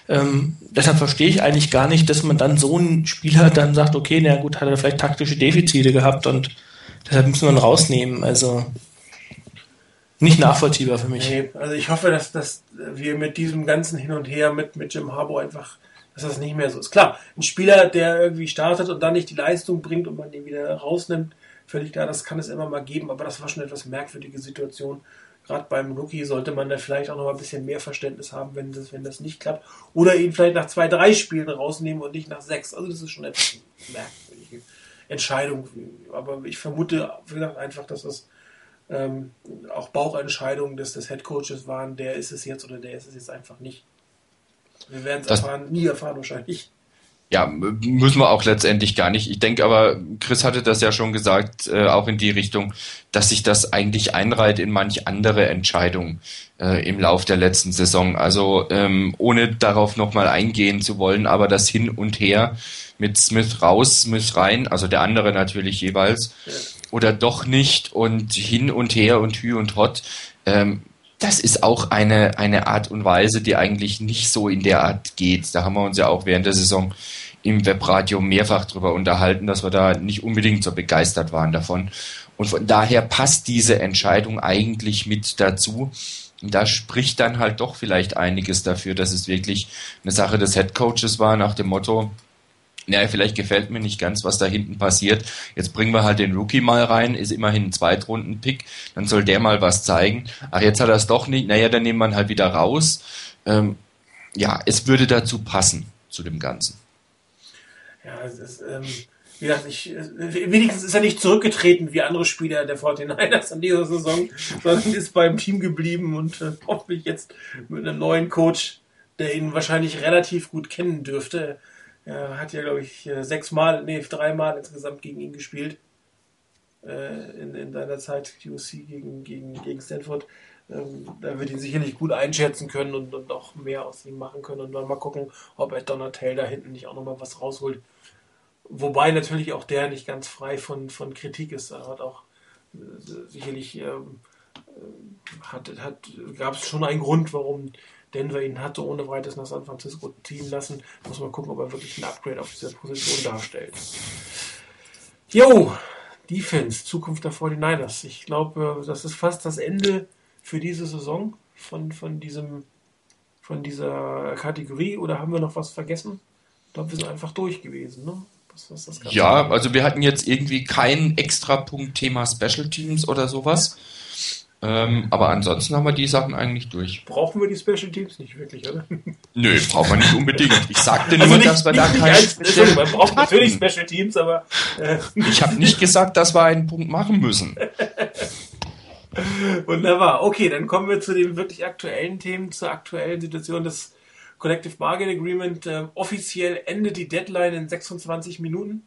ähm, deshalb verstehe ich eigentlich gar nicht, dass man dann so einen Spieler dann sagt, okay, na gut, hat er vielleicht taktische Defizite gehabt und deshalb müssen wir ihn rausnehmen. Also nicht nachvollziehbar für mich. Nee, also ich hoffe, dass, dass wir mit diesem ganzen Hin und Her mit, mit Jim Harbour einfach, dass das nicht mehr so ist. Klar, ein Spieler, der irgendwie startet und dann nicht die Leistung bringt und man den wieder rausnimmt, völlig klar, das kann es immer mal geben, aber das war schon eine etwas merkwürdige Situation gerade beim Rookie sollte man da vielleicht auch noch mal ein bisschen mehr Verständnis haben, wenn das, wenn das nicht klappt. Oder ihn vielleicht nach zwei, drei Spielen rausnehmen und nicht nach sechs. Also das ist schon eine merkwürdige Entscheidung. Aber ich vermute, wie gesagt, einfach, dass das ähm, auch Bauchentscheidungen des, des Headcoaches waren, der ist es jetzt oder der ist es jetzt einfach nicht. Wir werden es erfahren, nie erfahren wahrscheinlich ja, müssen wir auch letztendlich gar nicht. Ich denke aber, Chris hatte das ja schon gesagt, äh, auch in die Richtung, dass sich das eigentlich einreiht in manch andere Entscheidungen äh, im Lauf der letzten Saison. Also ähm, ohne darauf nochmal eingehen zu wollen, aber das Hin und Her mit Smith raus, Smith rein, also der andere natürlich jeweils, oder doch nicht und hin und her und hü und hot. Ähm, das ist auch eine, eine Art und Weise, die eigentlich nicht so in der Art geht. Da haben wir uns ja auch während der Saison im Webradio mehrfach drüber unterhalten, dass wir da nicht unbedingt so begeistert waren davon. Und von daher passt diese Entscheidung eigentlich mit dazu. Und da spricht dann halt doch vielleicht einiges dafür, dass es wirklich eine Sache des Headcoaches war, nach dem Motto, naja, vielleicht gefällt mir nicht ganz, was da hinten passiert. Jetzt bringen wir halt den Rookie mal rein, ist immerhin ein Zweitrunden-Pick, dann soll der mal was zeigen. Ach, jetzt hat er es doch nicht, naja, dann nehmen wir ihn halt wieder raus. Ähm, ja, es würde dazu passen, zu dem Ganzen. Ja, es ist, ähm, wie gesagt, ich, wenigstens ist er nicht zurückgetreten wie andere Spieler der 49ers an dieser Saison, sondern ist beim Team geblieben und äh, hoffentlich jetzt mit einem neuen Coach, der ihn wahrscheinlich relativ gut kennen dürfte. Er hat ja, glaube ich, sechsmal, nee, dreimal insgesamt gegen ihn gespielt. Äh, in, in seiner Zeit QC gegen, gegen, gegen Stanford. Ähm, da wird ihn sicherlich gut einschätzen können und, und auch mehr aus ihm machen können. Und dann mal gucken, ob Ed Donatel da hinten nicht auch nochmal was rausholt. Wobei natürlich auch der nicht ganz frei von, von Kritik ist. Er hat auch äh, sicherlich ähm, äh, hat, hat, gab es schon einen Grund, warum Denver ihn hatte ohne weiteres nach San Francisco ziehen lassen. Muss man gucken, ob er wirklich ein Upgrade auf dieser Position darstellt. Jo, Defense, Zukunft der 49ers. Ich glaube, das ist fast das Ende für diese Saison von, von, diesem, von dieser Kategorie. Oder haben wir noch was vergessen? Ich glaube, wir sind einfach durch gewesen. Ne? Ja, also wir hatten jetzt irgendwie kein Extrapunkt Thema Special Teams oder sowas. Ähm, aber ansonsten haben wir die Sachen eigentlich durch. Brauchen wir die Special Teams nicht wirklich, oder? Nö, brauchen wir nicht unbedingt. Ich sagte also nur, nicht, dass wir da keine Special Man braucht natürlich Special Teams, aber. Äh. Ich habe nicht gesagt, dass wir einen Punkt machen müssen. Wunderbar. Okay, dann kommen wir zu den wirklich aktuellen Themen, zur aktuellen Situation des Collective Bargain Agreement. Ähm, offiziell endet die Deadline in 26 Minuten.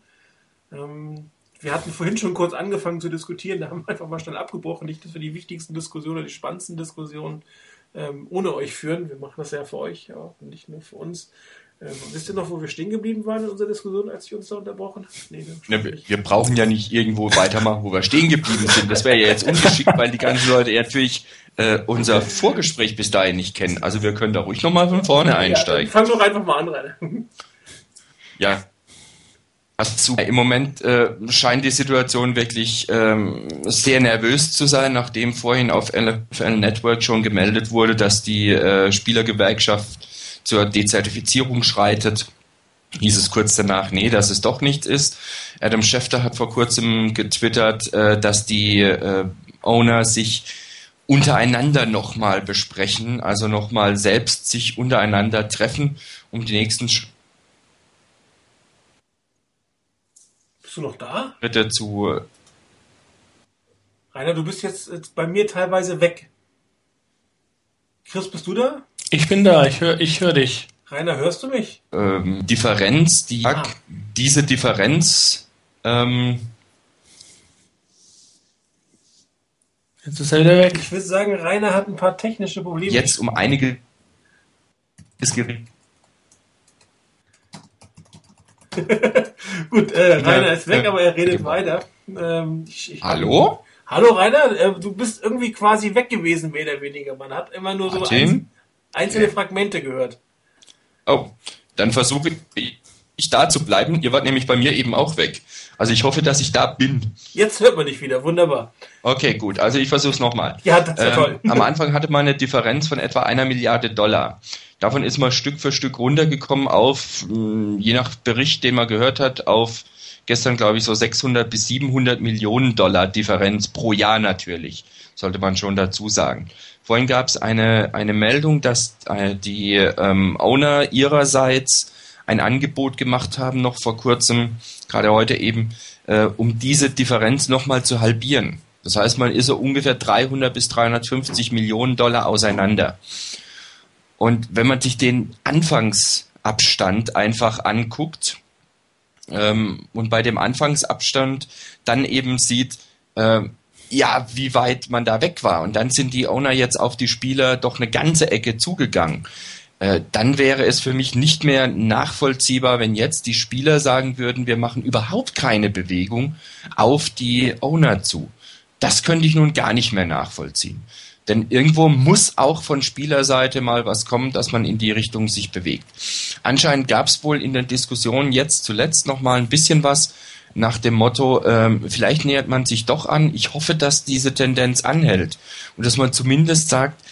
Ähm, wir hatten vorhin schon kurz angefangen zu diskutieren, da haben wir einfach mal schnell abgebrochen. Nicht, dass wir die wichtigsten Diskussionen oder die spannendsten Diskussionen ähm, ohne euch führen. Wir machen das ja für euch, ja, nicht nur für uns. Ähm, wisst ihr noch, wo wir stehen geblieben waren in unserer Diskussion, als ich uns da unterbrochen habe? Nee, ne, wir, wir, brauchen ja nicht irgendwo weitermachen, wo wir stehen geblieben sind. Das wäre ja jetzt ungeschickt, weil die ganzen Leute natürlich äh, unser Vorgespräch bis dahin nicht kennen. Also wir können da ruhig nochmal von vorne einsteigen. Ja, fang doch einfach mal an, Rainer. Ja, also, Im Moment äh, scheint die Situation wirklich ähm, sehr nervös zu sein, nachdem vorhin auf NFL Network schon gemeldet wurde, dass die äh, Spielergewerkschaft zur Dezertifizierung schreitet. Hieß es kurz danach, nee, dass es doch nichts ist. Adam Schefter hat vor kurzem getwittert, äh, dass die äh, Owner sich untereinander nochmal besprechen, also nochmal selbst sich untereinander treffen, um die nächsten Bist du noch da? Schritte zu. Rainer, du bist jetzt bei mir teilweise weg. Chris, bist du da? Ich bin da, ich höre ich hör dich. Rainer, hörst du mich? Ähm, Differenz, die, ah. diese Differenz. Ähm, Jetzt ist er wieder weg. Ich würde sagen, Rainer hat ein paar technische Probleme. Jetzt um einige ist gering. Gut, äh, Rainer ist weg, aber er redet weiter. Ähm, ich, ich Hallo? Hallo Rainer, äh, du bist irgendwie quasi weg gewesen, mehr oder weniger. Man hat immer nur so ein, einzelne. Fragmente gehört. Oh, dann versuche ich da zu bleiben. Ihr wart nämlich bei mir eben auch weg. Also ich hoffe, dass ich da bin. Jetzt hört man dich wieder, wunderbar. Okay, gut. Also ich versuche es nochmal. Ja, das ist ähm, toll. Am Anfang hatte man eine Differenz von etwa einer Milliarde Dollar. Davon ist man Stück für Stück runtergekommen auf, hm, je nach Bericht, den man gehört hat, auf gestern, glaube ich, so 600 bis 700 Millionen Dollar Differenz pro Jahr natürlich, sollte man schon dazu sagen. Vorhin gab es eine, eine Meldung, dass äh, die ähm, Owner ihrerseits ein Angebot gemacht haben, noch vor kurzem, gerade heute eben, äh, um diese Differenz nochmal zu halbieren. Das heißt, man ist so ungefähr 300 bis 350 Millionen Dollar auseinander. Und wenn man sich den Anfangsabstand einfach anguckt ähm, und bei dem Anfangsabstand dann eben sieht, äh, ja, wie weit man da weg war. Und dann sind die Owner jetzt auf die Spieler doch eine ganze Ecke zugegangen. Äh, dann wäre es für mich nicht mehr nachvollziehbar, wenn jetzt die Spieler sagen würden, wir machen überhaupt keine Bewegung auf die Owner zu. Das könnte ich nun gar nicht mehr nachvollziehen. Denn irgendwo muss auch von Spielerseite mal was kommen, dass man in die Richtung sich bewegt. Anscheinend gab es wohl in der Diskussion jetzt zuletzt noch mal ein bisschen was nach dem Motto, ähm, vielleicht nähert man sich doch an. Ich hoffe, dass diese Tendenz anhält und dass man zumindest sagt,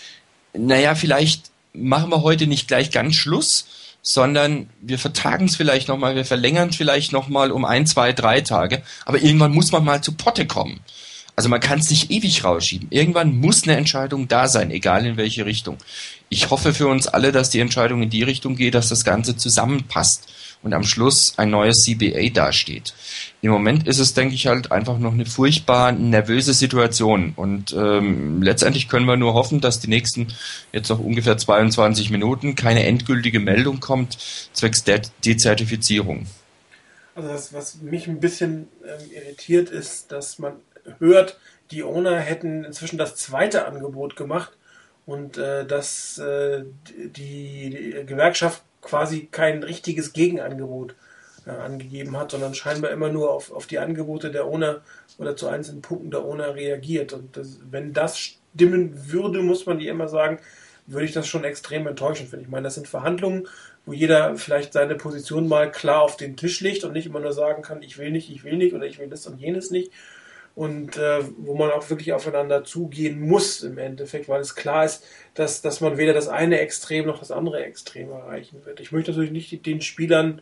naja, vielleicht machen wir heute nicht gleich ganz Schluss, sondern wir vertagen es vielleicht nochmal, wir verlängern es vielleicht nochmal um ein, zwei, drei Tage, aber irgendwann muss man mal zu Potte kommen. Also man kann es nicht ewig rausschieben. Irgendwann muss eine Entscheidung da sein, egal in welche Richtung. Ich hoffe für uns alle, dass die Entscheidung in die Richtung geht, dass das Ganze zusammenpasst und am Schluss ein neues CBA dasteht. Im Moment ist es, denke ich, halt einfach noch eine furchtbar nervöse Situation. Und ähm, letztendlich können wir nur hoffen, dass die nächsten jetzt noch ungefähr 22 Minuten keine endgültige Meldung kommt zwecks der Dezertifizierung. Also das, was mich ein bisschen ähm, irritiert, ist, dass man hört, die Owner hätten inzwischen das zweite Angebot gemacht und äh, dass äh, die, die, Gewerkschaft quasi kein richtiges Gegenangebot äh, angegeben hat, sondern scheinbar immer nur auf, auf die Angebote der Owner oder zu einzelnen Punkten der Owner reagiert. Und das, wenn das stimmen würde, muss man die immer sagen, würde ich das schon extrem enttäuschend finden. Ich meine, das sind Verhandlungen, wo jeder vielleicht seine Position mal klar auf den Tisch legt und nicht immer nur sagen kann, ich will nicht, ich will nicht oder ich will das und jenes nicht, und äh, wo man auch wirklich aufeinander zugehen muss im Endeffekt, weil es klar ist, dass, dass man weder das eine Extrem noch das andere Extrem erreichen wird. Ich möchte natürlich nicht den Spielern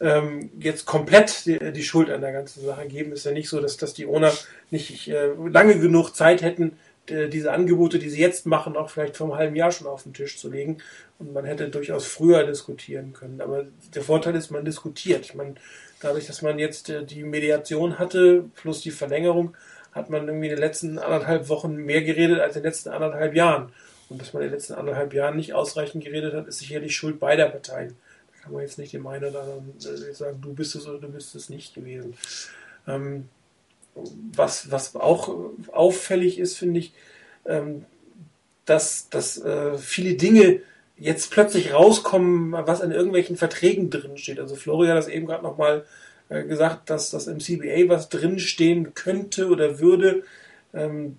ähm, jetzt komplett die, die, Schuld an der ganzen Sache geben. Ist ja nicht so, dass, dass die Owner nicht äh, lange genug Zeit hätten, diese Angebote, die sie jetzt machen, auch vielleicht vor einem halben Jahr schon auf den Tisch zu legen. Und man hätte durchaus früher diskutieren können. Aber der Vorteil ist, man diskutiert. Meine, Dadurch, dass man jetzt äh, die Mediation hatte, plus die Verlängerung, hat man irgendwie in den letzten anderthalb Wochen mehr geredet als in den letzten anderthalb Jahren. Und dass man in den letzten anderthalb Jahren nicht ausreichend geredet hat, ist sicherlich Schuld beider Parteien. Da kann man jetzt nicht dem einen oder anderen äh, sagen, du bist es oder du bist es nicht gewesen. Ähm, was, was auch auffällig ist, finde ich, ähm, dass, dass äh, viele Dinge jetzt plötzlich rauskommen, was in irgendwelchen Verträgen drin steht. Also Florian hat das eben gerade nochmal äh, gesagt, dass das im CBA was drinstehen könnte oder würde, ähm,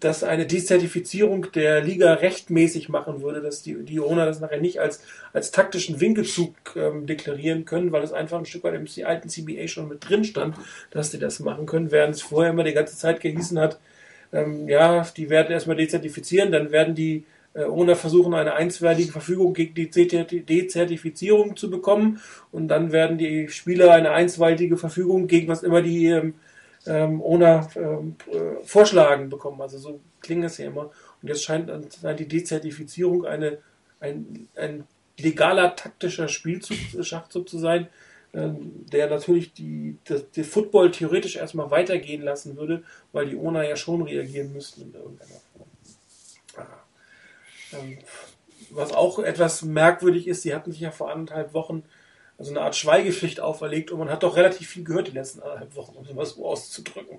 dass eine Dezertifizierung der Liga rechtmäßig machen würde, dass die, die Owner das nachher nicht als, als taktischen Winkelzug ähm, deklarieren können, weil es einfach ein Stück weit im alten CBA schon mit drin stand, dass die das machen können, während es vorher immer die ganze Zeit gehießen hat, ähm, ja, die werden erstmal dezertifizieren, dann werden die äh, Owner versuchen, eine einstweilige Verfügung gegen die Dezertifizierung zu bekommen und dann werden die Spieler eine einstweilige Verfügung gegen was immer die ähm, ähm, Owner ähm, äh, vorschlagen bekommen. Also so klingt es ja immer. Und jetzt scheint die Dezertifizierung eine, ein, ein legaler taktischer Spielzug, Schachzug zu sein, ähm, der natürlich die, das, die Football theoretisch erstmal weitergehen lassen würde, weil die Owner ja schon reagieren müssten in irgendeiner. Ähm, was auch etwas merkwürdig ist, sie hatten sich ja vor anderthalb Wochen also eine Art Schweigepflicht auferlegt und man hat doch relativ viel gehört die letzten anderthalb Wochen, um es so auszudrücken.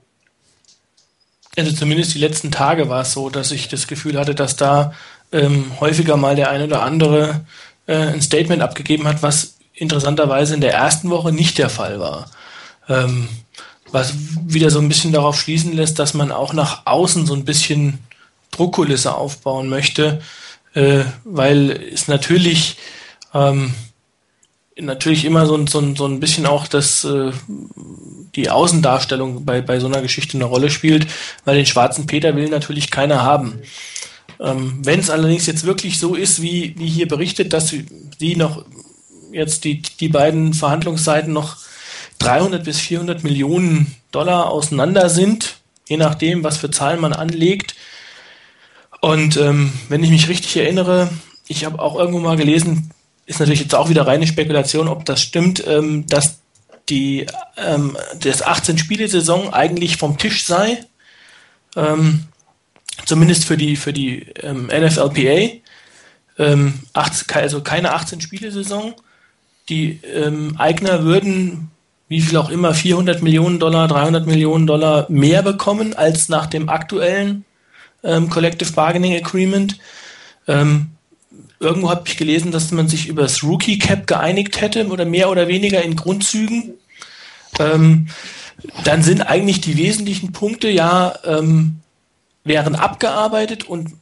Also zumindest die letzten Tage war es so, dass ich das Gefühl hatte, dass da ähm, häufiger mal der eine oder andere äh, ein Statement abgegeben hat, was interessanterweise in der ersten Woche nicht der Fall war. Ähm, was wieder so ein bisschen darauf schließen lässt, dass man auch nach außen so ein bisschen Druckkulisse aufbauen möchte, äh, weil es natürlich ähm, natürlich immer so, so, so ein bisschen auch das, äh, die Außendarstellung bei, bei so einer Geschichte eine Rolle spielt, weil den schwarzen Peter will natürlich keiner haben. Ähm, Wenn es allerdings jetzt wirklich so ist, wie, wie hier berichtet, dass sie noch jetzt die, die beiden Verhandlungsseiten noch 300 bis 400 Millionen Dollar auseinander sind, je nachdem, was für Zahlen man anlegt. Und ähm, wenn ich mich richtig erinnere, ich habe auch irgendwo mal gelesen, ist natürlich jetzt auch wieder reine Spekulation, ob das stimmt, ähm, dass die ähm, das 18 Spiele Saison eigentlich vom Tisch sei, ähm, zumindest für die für die ähm, NFLPA, ähm, acht, also keine 18 Spiele Saison. Die ähm, Eigner würden wie viel auch immer 400 Millionen Dollar, 300 Millionen Dollar mehr bekommen als nach dem aktuellen ähm, Collective Bargaining Agreement. Ähm, Irgendwo habe ich gelesen, dass man sich über das Rookie Cap geeinigt hätte oder mehr oder weniger in Grundzügen. Ähm, dann sind eigentlich die wesentlichen Punkte ja ähm, wären abgearbeitet und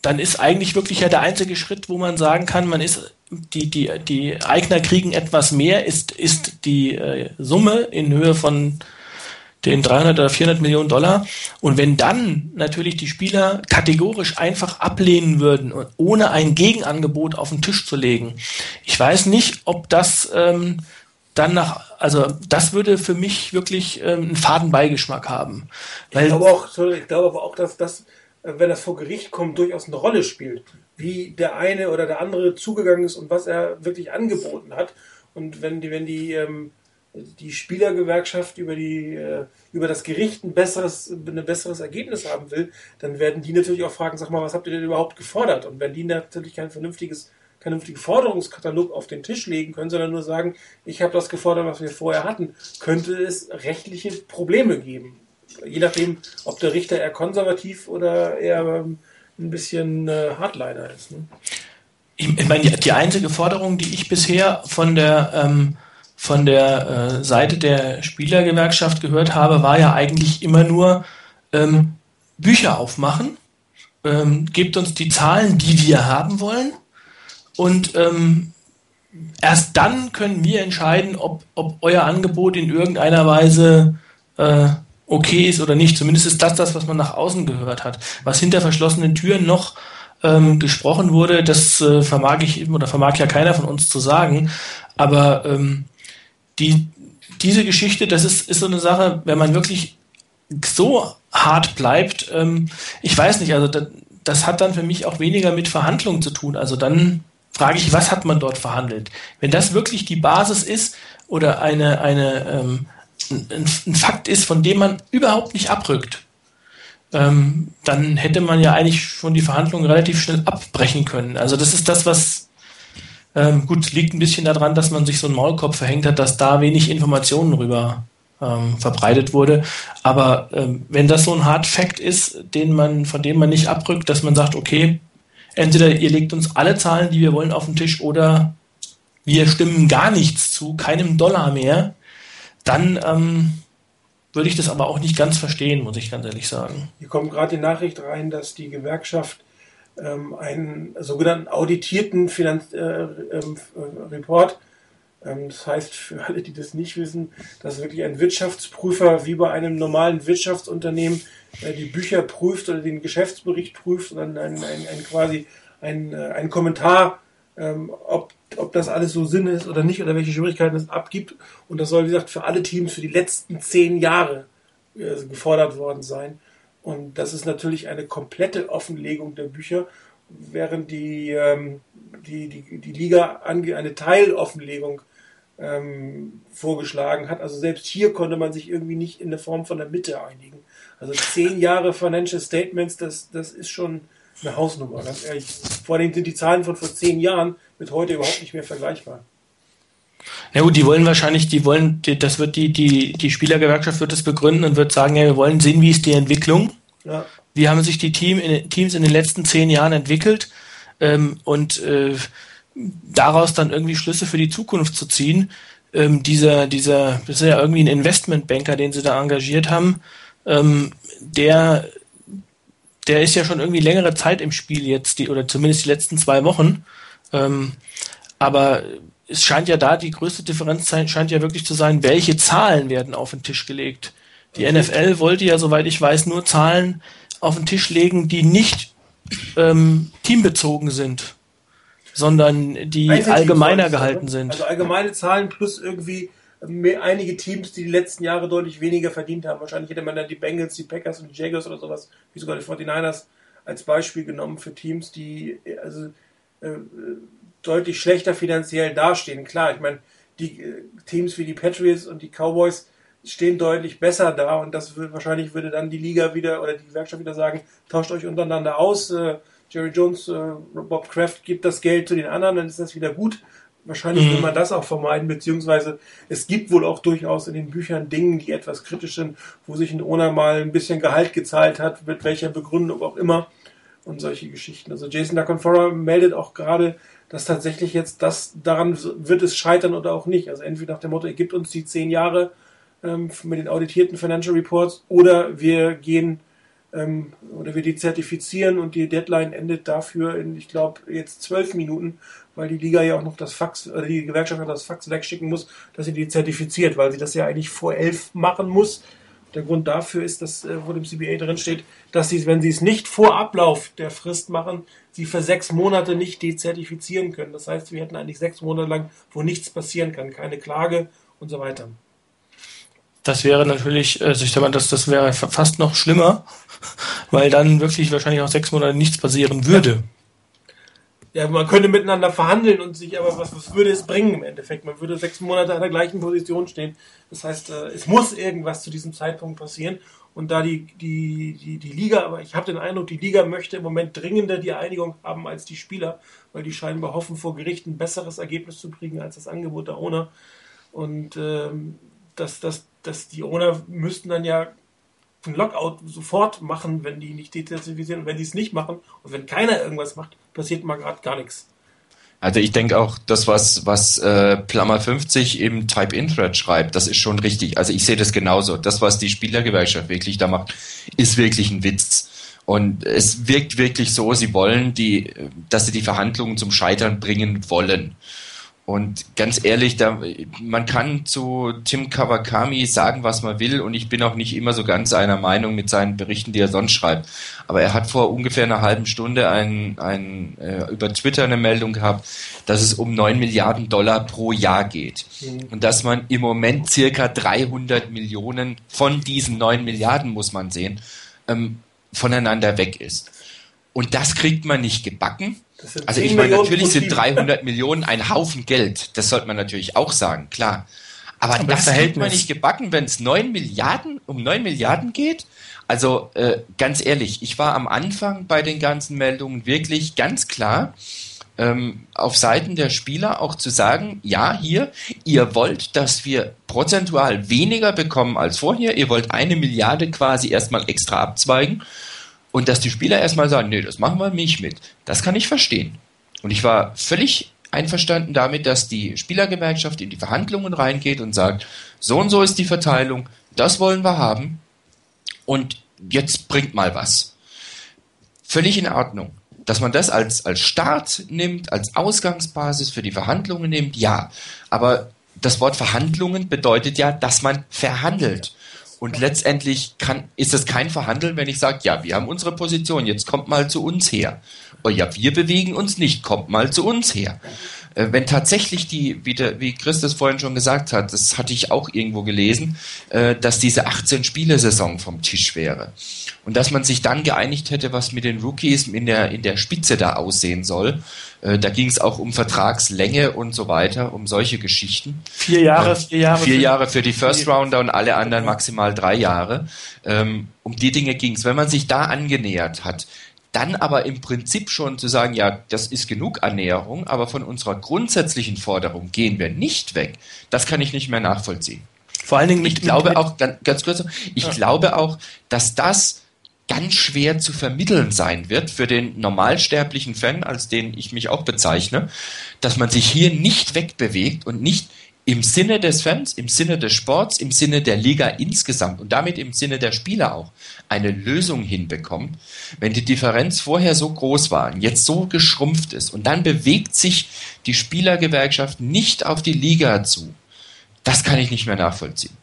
dann ist eigentlich wirklich ja der einzige Schritt, wo man sagen kann, man ist die die die Eigner kriegen etwas mehr, ist ist die äh, Summe in Höhe von den 300 oder 400 Millionen Dollar. Und wenn dann natürlich die Spieler kategorisch einfach ablehnen würden, ohne ein Gegenangebot auf den Tisch zu legen, ich weiß nicht, ob das ähm, dann nach, also das würde für mich wirklich ähm, einen Fadenbeigeschmack haben. Weil ich glaube auch, ich glaube aber auch, dass das, äh, wenn das vor Gericht kommt, durchaus eine Rolle spielt, wie der eine oder der andere zugegangen ist und was er wirklich angeboten hat. Und wenn die, wenn die ähm, die Spielergewerkschaft über die äh, über das Gericht ein besseres ein besseres Ergebnis haben will, dann werden die natürlich auch fragen, sag mal, was habt ihr denn überhaupt gefordert? Und wenn die natürlich kein vernünftiges keinen vernünftigen Forderungskatalog auf den Tisch legen können, sondern nur sagen, ich habe das gefordert, was wir vorher hatten, könnte es rechtliche Probleme geben. Je nachdem, ob der Richter eher konservativ oder eher ähm, ein bisschen äh, Hardliner ist. Ne? Ich meine, die einzige Forderung, die ich bisher von der ähm, von der äh, Seite der Spielergewerkschaft gehört habe, war ja eigentlich immer nur ähm, Bücher aufmachen, ähm, gebt uns die Zahlen, die wir haben wollen und ähm, erst dann können wir entscheiden, ob, ob euer Angebot in irgendeiner Weise äh, okay ist oder nicht. Zumindest ist das das, was man nach außen gehört hat. Was hinter verschlossenen Türen noch ähm, gesprochen wurde, das äh, vermag ich oder vermag ja keiner von uns zu sagen. Aber ähm, die, diese Geschichte, das ist, ist so eine Sache, wenn man wirklich so hart bleibt, ähm, ich weiß nicht, also das, das hat dann für mich auch weniger mit Verhandlungen zu tun. Also dann frage ich, was hat man dort verhandelt? Wenn das wirklich die Basis ist oder eine, eine, ähm, ein, ein Fakt ist, von dem man überhaupt nicht abrückt, ähm, dann hätte man ja eigentlich schon die Verhandlungen relativ schnell abbrechen können. Also das ist das, was ähm, gut, liegt ein bisschen daran, dass man sich so einen Maulkopf verhängt hat, dass da wenig Informationen rüber ähm, verbreitet wurde. Aber ähm, wenn das so ein Hard Fact ist, den man, von dem man nicht abrückt, dass man sagt, okay, entweder ihr legt uns alle Zahlen, die wir wollen, auf den Tisch oder wir stimmen gar nichts zu, keinem Dollar mehr, dann ähm, würde ich das aber auch nicht ganz verstehen, muss ich ganz ehrlich sagen. Hier kommt gerade die Nachricht rein, dass die Gewerkschaft ähm, einen sogenannten auditierten Finanz äh, ähm, äh, Report, ähm, das heißt für alle, die das nicht wissen, dass wirklich ein Wirtschaftsprüfer wie bei einem normalen Wirtschaftsunternehmen äh, die Bücher prüft oder den Geschäftsbericht prüft und dann ein, ein, ein quasi ein, äh, ein Kommentar, ähm, ob ob das alles so Sinn ist oder nicht oder welche Schwierigkeiten es abgibt. Und das soll, wie gesagt, für alle Teams für die letzten zehn Jahre äh, gefordert worden sein. Und das ist natürlich eine komplette Offenlegung der Bücher, während die, ähm, die, die, die Liga eine Teiloffenlegung ähm, vorgeschlagen hat. Also selbst hier konnte man sich irgendwie nicht in der Form von der Mitte einigen. Also zehn Jahre Financial Statements, das, das ist schon eine Hausnummer, ganz ehrlich. Vor allem sind die Zahlen von vor zehn Jahren mit heute überhaupt nicht mehr vergleichbar. Na gut, die wollen wahrscheinlich, die wollen, das wird die, die, die Spielergewerkschaft wird das begründen und wird sagen, ja, wir wollen sehen, wie ist die Entwicklung. Ja. Wie haben sich die Team in, Teams in den letzten zehn Jahren entwickelt ähm, und äh, daraus dann irgendwie Schlüsse für die Zukunft zu ziehen. Ähm, dieser, dieser, das ist ja irgendwie ein Investmentbanker, den sie da engagiert haben, ähm, der, der ist ja schon irgendwie längere Zeit im Spiel jetzt, die, oder zumindest die letzten zwei Wochen. Ähm, aber es scheint ja da, die größte Differenz scheint ja wirklich zu sein, welche Zahlen werden auf den Tisch gelegt. Die NFL wollte ja, soweit ich weiß, nur Zahlen auf den Tisch legen, die nicht ähm, teambezogen sind, sondern die allgemeiner gehalten sind. Also allgemeine Zahlen plus irgendwie mehr, einige Teams, die die letzten Jahre deutlich weniger verdient haben. Wahrscheinlich hätte man dann die Bengals, die Packers und die Jaguars oder sowas, wie sogar die 49ers, als Beispiel genommen für Teams, die also äh, deutlich schlechter finanziell dastehen. Klar, ich meine, die äh, Teams wie die Patriots und die Cowboys stehen deutlich besser da und das wird, wahrscheinlich würde dann die Liga wieder oder die Gewerkschaft wieder sagen, tauscht euch untereinander aus. Äh, Jerry Jones, äh, Bob Kraft gibt das Geld zu den anderen, dann ist das wieder gut. Wahrscheinlich mhm. will man das auch vermeiden, beziehungsweise es gibt wohl auch durchaus in den Büchern Dinge, die etwas kritisch sind, wo sich ein Owner mal ein bisschen Gehalt gezahlt hat, mit welcher Begründung auch immer und solche Geschichten. Also Jason Daconfora meldet auch gerade, dass tatsächlich jetzt das daran wird es scheitern oder auch nicht. Also entweder nach dem Motto, er gibt uns die zehn Jahre ähm, mit den auditierten Financial Reports oder wir gehen ähm, oder wir die zertifizieren und die Deadline endet dafür in, ich glaube, jetzt zwölf Minuten, weil die Liga ja auch noch das Fax oder die Gewerkschaft noch das Fax wegschicken muss, dass sie die zertifiziert, weil sie das ja eigentlich vor elf machen muss der Grund dafür ist, dass, äh, wo dem CBA drin steht, dass sie, wenn sie es nicht vor Ablauf der Frist machen, sie für sechs Monate nicht dezertifizieren können. Das heißt, wir hätten eigentlich sechs Monate lang, wo nichts passieren kann, keine Klage und so weiter. Das wäre natürlich, also ich sag mal, das, das wäre fast noch schlimmer, weil dann wirklich wahrscheinlich auch sechs Monate nichts passieren würde. Ja ja, man könnte miteinander verhandeln und sich, aber was, was würde es bringen im Endeffekt? Man würde sechs Monate an der gleichen Position stehen. Das heißt, äh, es muss irgendwas zu diesem Zeitpunkt passieren. Und da die, die, die, die Liga, aber ich habe den Eindruck, die Liga möchte im Moment dringender die Einigung haben als die Spieler, weil die scheinbar hoffen, vor Gericht ein besseres Ergebnis zu kriegen als das Angebot der Owner. Und ähm, dass, dass, dass die Owner müssten dann ja ein Lockout sofort machen, wenn die nicht dezertifizieren. Und wenn die es nicht machen und wenn keiner irgendwas macht, passiert mal gerade gar nichts. Also ich denke auch, das, was, was äh, Plummer 50 im Type-In-Thread schreibt, das ist schon richtig. Also ich sehe das genauso. Das, was die Spielergewerkschaft wirklich da macht, ist wirklich ein Witz. Und es wirkt wirklich so, sie wollen die, dass sie die Verhandlungen zum Scheitern bringen wollen. Und ganz ehrlich, da, man kann zu Tim Kawakami sagen, was man will, und ich bin auch nicht immer so ganz einer Meinung mit seinen Berichten, die er sonst schreibt. Aber er hat vor ungefähr einer halben Stunde ein, ein, äh, über Twitter eine Meldung gehabt, dass es um 9 Milliarden Dollar pro Jahr geht. Mhm. Und dass man im Moment circa 300 Millionen von diesen 9 Milliarden, muss man sehen, ähm, voneinander weg ist. Und das kriegt man nicht gebacken also ich meine, natürlich sind 300 Millionen ein Haufen Geld. Das sollte man natürlich auch sagen, klar. Aber, Aber das hält man nicht gebacken, wenn es 9 Milliarden, um 9 Milliarden geht. Also äh, ganz ehrlich, ich war am Anfang bei den ganzen Meldungen wirklich ganz klar, ähm, auf Seiten der Spieler auch zu sagen, ja, hier, ihr wollt, dass wir prozentual weniger bekommen als vorher, ihr wollt eine Milliarde quasi erstmal extra abzweigen und dass die Spieler erstmal sagen, nee, das machen wir nicht mit. Das kann ich verstehen. Und ich war völlig einverstanden damit, dass die Spielergewerkschaft in die Verhandlungen reingeht und sagt, so und so ist die Verteilung, das wollen wir haben und jetzt bringt mal was. Völlig in Ordnung. Dass man das als, als Start nimmt, als Ausgangsbasis für die Verhandlungen nimmt, ja. Aber das Wort Verhandlungen bedeutet ja, dass man verhandelt. Und letztendlich kann, ist es kein Verhandeln, wenn ich sage, ja, wir haben unsere Position, jetzt kommt mal zu uns her. Oh ja, wir bewegen uns nicht, kommt mal zu uns her. Äh, wenn tatsächlich die, wie, der, wie Chris vorhin schon gesagt hat, das hatte ich auch irgendwo gelesen, äh, dass diese 18-Spiele-Saison vom Tisch wäre. Und dass man sich dann geeinigt hätte, was mit den Rookies in der, in der Spitze da aussehen soll. Äh, da ging es auch um Vertragslänge und so weiter, um solche Geschichten. Vier Jahre, vier Jahre. Vier Jahre für die First Rounder und alle anderen maximal drei Jahre. Ähm, um die Dinge ging es. Wenn man sich da angenähert hat, dann aber im Prinzip schon zu sagen, ja, das ist genug Annäherung, aber von unserer grundsätzlichen Forderung gehen wir nicht weg, das kann ich nicht mehr nachvollziehen. Vor allen Dingen, mit, ich glaube mit, auch, ganz, ganz kurz, ich ja. glaube auch, dass das ganz schwer zu vermitteln sein wird für den normalsterblichen Fan, als den ich mich auch bezeichne, dass man sich hier nicht wegbewegt und nicht im Sinne des Fans, im Sinne des Sports, im Sinne der Liga insgesamt und damit im Sinne der Spieler auch eine Lösung hinbekommt, wenn die Differenz vorher so groß war und jetzt so geschrumpft ist und dann bewegt sich die Spielergewerkschaft nicht auf die Liga zu, das kann ich nicht mehr nachvollziehen.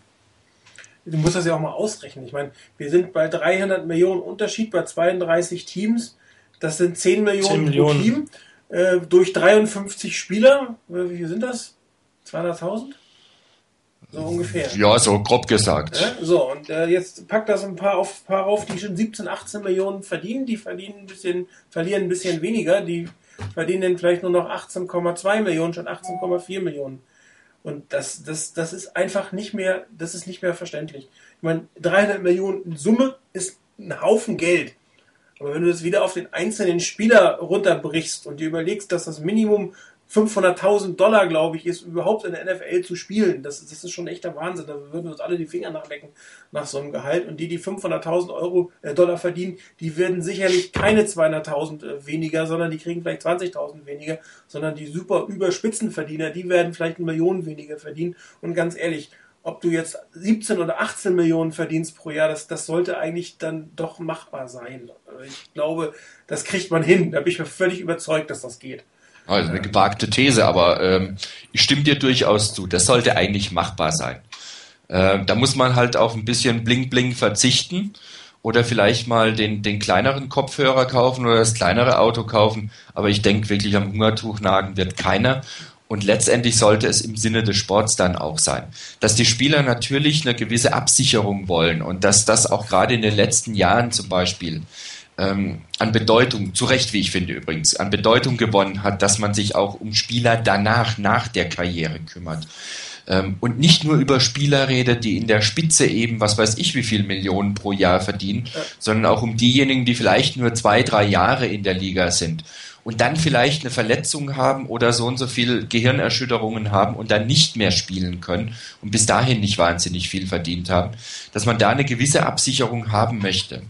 Du musst das ja auch mal ausrechnen. Ich meine, wir sind bei 300 Millionen Unterschied bei 32 Teams. Das sind 10 Millionen, 10 Millionen. pro Team. Äh, durch 53 Spieler. Wie viel sind das? 200.000? So ungefähr. Ja, so grob gesagt. Ja, so, und äh, jetzt packt das ein paar auf, paar auf, die schon 17, 18 Millionen verdienen. Die verdienen ein bisschen, verlieren ein bisschen weniger. Die verdienen dann vielleicht nur noch 18,2 Millionen, schon 18,4 Millionen. Und das, das, das ist einfach nicht mehr, das ist nicht mehr verständlich. Ich meine, 300 Millionen Summe ist ein Haufen Geld. Aber wenn du das wieder auf den einzelnen Spieler runterbrichst und dir überlegst, dass das Minimum 500.000 Dollar, glaube ich, ist überhaupt in der NFL zu spielen. Das, das ist schon echter Wahnsinn. Da würden wir uns alle die Finger nachlecken nach so einem Gehalt. Und die, die 500.000 Euro äh, Dollar verdienen, die werden sicherlich keine 200.000 äh, weniger, sondern die kriegen vielleicht 20.000 weniger, sondern die super Überspitzenverdiener, die werden vielleicht eine Million weniger verdienen. Und ganz ehrlich, ob du jetzt 17 oder 18 Millionen verdienst pro Jahr, das, das sollte eigentlich dann doch machbar sein. Ich glaube, das kriegt man hin. Da bin ich mir völlig überzeugt, dass das geht. Also eine gewagte These, aber ähm, ich stimme dir durchaus zu. Das sollte eigentlich machbar sein. Äh, da muss man halt auf ein bisschen Bling-Bling verzichten oder vielleicht mal den, den kleineren Kopfhörer kaufen oder das kleinere Auto kaufen. Aber ich denke wirklich am Hungertuch nagen wird keiner. Und letztendlich sollte es im Sinne des Sports dann auch sein. Dass die Spieler natürlich eine gewisse Absicherung wollen und dass das auch gerade in den letzten Jahren zum Beispiel ähm, an Bedeutung, zu Recht, wie ich finde übrigens, an Bedeutung gewonnen hat, dass man sich auch um Spieler danach, nach der Karriere kümmert. Ähm, und nicht nur über Spieler redet, die in der Spitze eben, was weiß ich, wie viel Millionen pro Jahr verdienen, ja. sondern auch um diejenigen, die vielleicht nur zwei, drei Jahre in der Liga sind und dann vielleicht eine Verletzung haben oder so und so viel Gehirnerschütterungen haben und dann nicht mehr spielen können und bis dahin nicht wahnsinnig viel verdient haben, dass man da eine gewisse Absicherung haben möchte.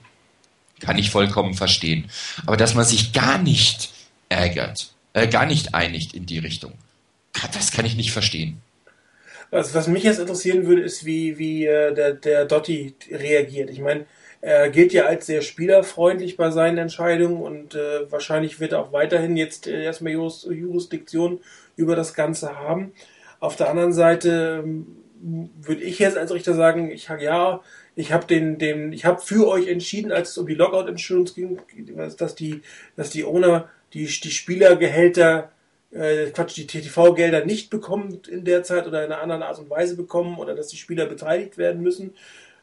Kann ich vollkommen verstehen. Aber dass man sich gar nicht ärgert, äh, gar nicht einigt in die Richtung, das kann ich nicht verstehen. Also was mich jetzt interessieren würde, ist, wie, wie äh, der, der Dotti reagiert. Ich meine, er gilt ja als sehr spielerfreundlich bei seinen Entscheidungen und äh, wahrscheinlich wird er auch weiterhin jetzt äh, erstmal Juris, Jurisdiktion über das Ganze haben. Auf der anderen Seite ähm, würde ich jetzt als Richter sagen, ich ja, ich habe den, den, ich habe für euch entschieden, als es um die Lockout Insurance ging, dass die, dass die Owner die, die Spielergehälter, äh, Quatsch, die TTV-Gelder nicht bekommen in der Zeit oder in einer anderen Art und Weise bekommen oder dass die Spieler beteiligt werden müssen.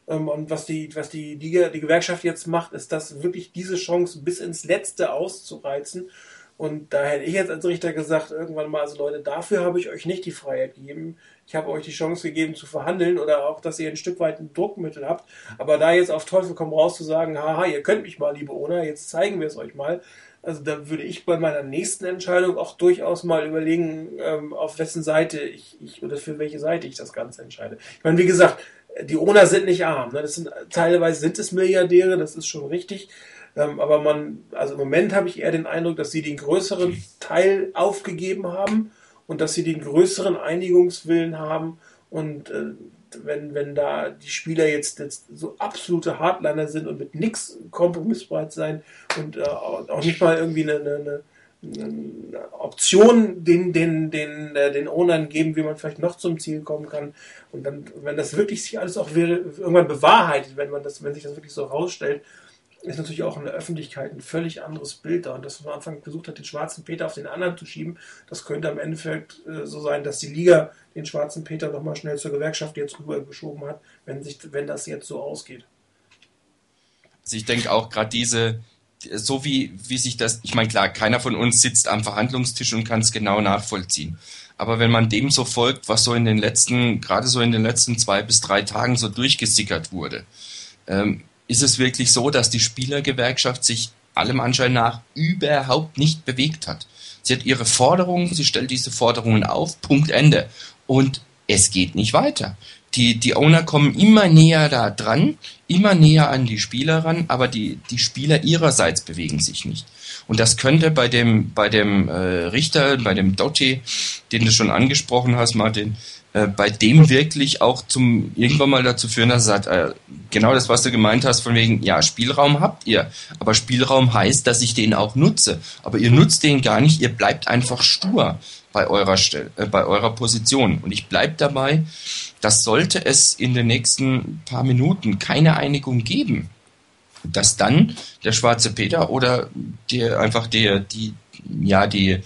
Ähm, und was die, was die Liga, die Gewerkschaft jetzt macht, ist das wirklich diese Chance bis ins Letzte auszureizen Und da hätte ich jetzt als Richter gesagt, irgendwann mal, also Leute, dafür habe ich euch nicht die Freiheit gegeben. Ich habe euch die Chance gegeben zu verhandeln oder auch, dass ihr ein Stück weit ein Druckmittel habt. Aber da jetzt auf Teufel komm raus zu sagen, haha, ihr könnt mich mal, liebe Ona, jetzt zeigen wir es euch mal. Also da würde ich bei meiner nächsten Entscheidung auch durchaus mal überlegen, ähm, auf wessen Seite ich, ich oder für welche Seite ich das Ganze entscheide. Ich meine, wie gesagt, die Ona sind nicht arm. Ne? Das sind teilweise sind es Milliardäre, das ist schon richtig. Ähm, aber man, also im Moment habe ich eher den Eindruck, dass sie den größeren Teil aufgegeben haben und dass sie den größeren Einigungswillen haben. Und äh, wenn, wenn da die Spieler jetzt, jetzt so absolute Hardliner sind und mit nichts kompromissbereit sein und äh, auch nicht mal irgendwie eine, eine, eine Option den, den, den, äh, den Ownern geben, wie man vielleicht noch zum Ziel kommen kann. Und dann, wenn das wirklich sich alles auch irgendwann bewahrheitet, wenn man das, wenn sich das wirklich so rausstellt, ist natürlich auch in der Öffentlichkeit ein völlig anderes Bild da. Und dass man am Anfang versucht hat, den schwarzen Peter auf den anderen zu schieben, das könnte am Endeffekt äh, so sein, dass die Liga den schwarzen Peter nochmal schnell zur Gewerkschaft jetzt rübergeschoben hat, wenn, sich, wenn das jetzt so ausgeht. Also ich denke auch gerade diese, so wie, wie sich das, ich meine klar, keiner von uns sitzt am Verhandlungstisch und kann es genau nachvollziehen. Aber wenn man dem so folgt, was so in den letzten, gerade so in den letzten zwei bis drei Tagen so durchgesickert wurde, ähm, ist es wirklich so, dass die Spielergewerkschaft sich allem Anschein nach überhaupt nicht bewegt hat. Sie hat ihre Forderungen, sie stellt diese Forderungen auf, Punkt Ende. Und es geht nicht weiter. Die, die Owner kommen immer näher da dran, immer näher an die Spieler ran, aber die, die Spieler ihrerseits bewegen sich nicht. Und das könnte bei dem, bei dem äh, Richter, bei dem Dotti, den du schon angesprochen hast, Martin, äh, bei dem wirklich auch zum irgendwann mal dazu führen, dass er sagt, äh, genau das, was du gemeint hast, von wegen, ja, Spielraum habt ihr, aber Spielraum heißt, dass ich den auch nutze. Aber ihr nutzt den gar nicht, ihr bleibt einfach stur bei eurer Stelle, äh, bei eurer Position. Und ich bleib dabei, dass sollte es in den nächsten paar Minuten keine Einigung geben, dass dann der schwarze Peter oder der einfach der, die, ja, die,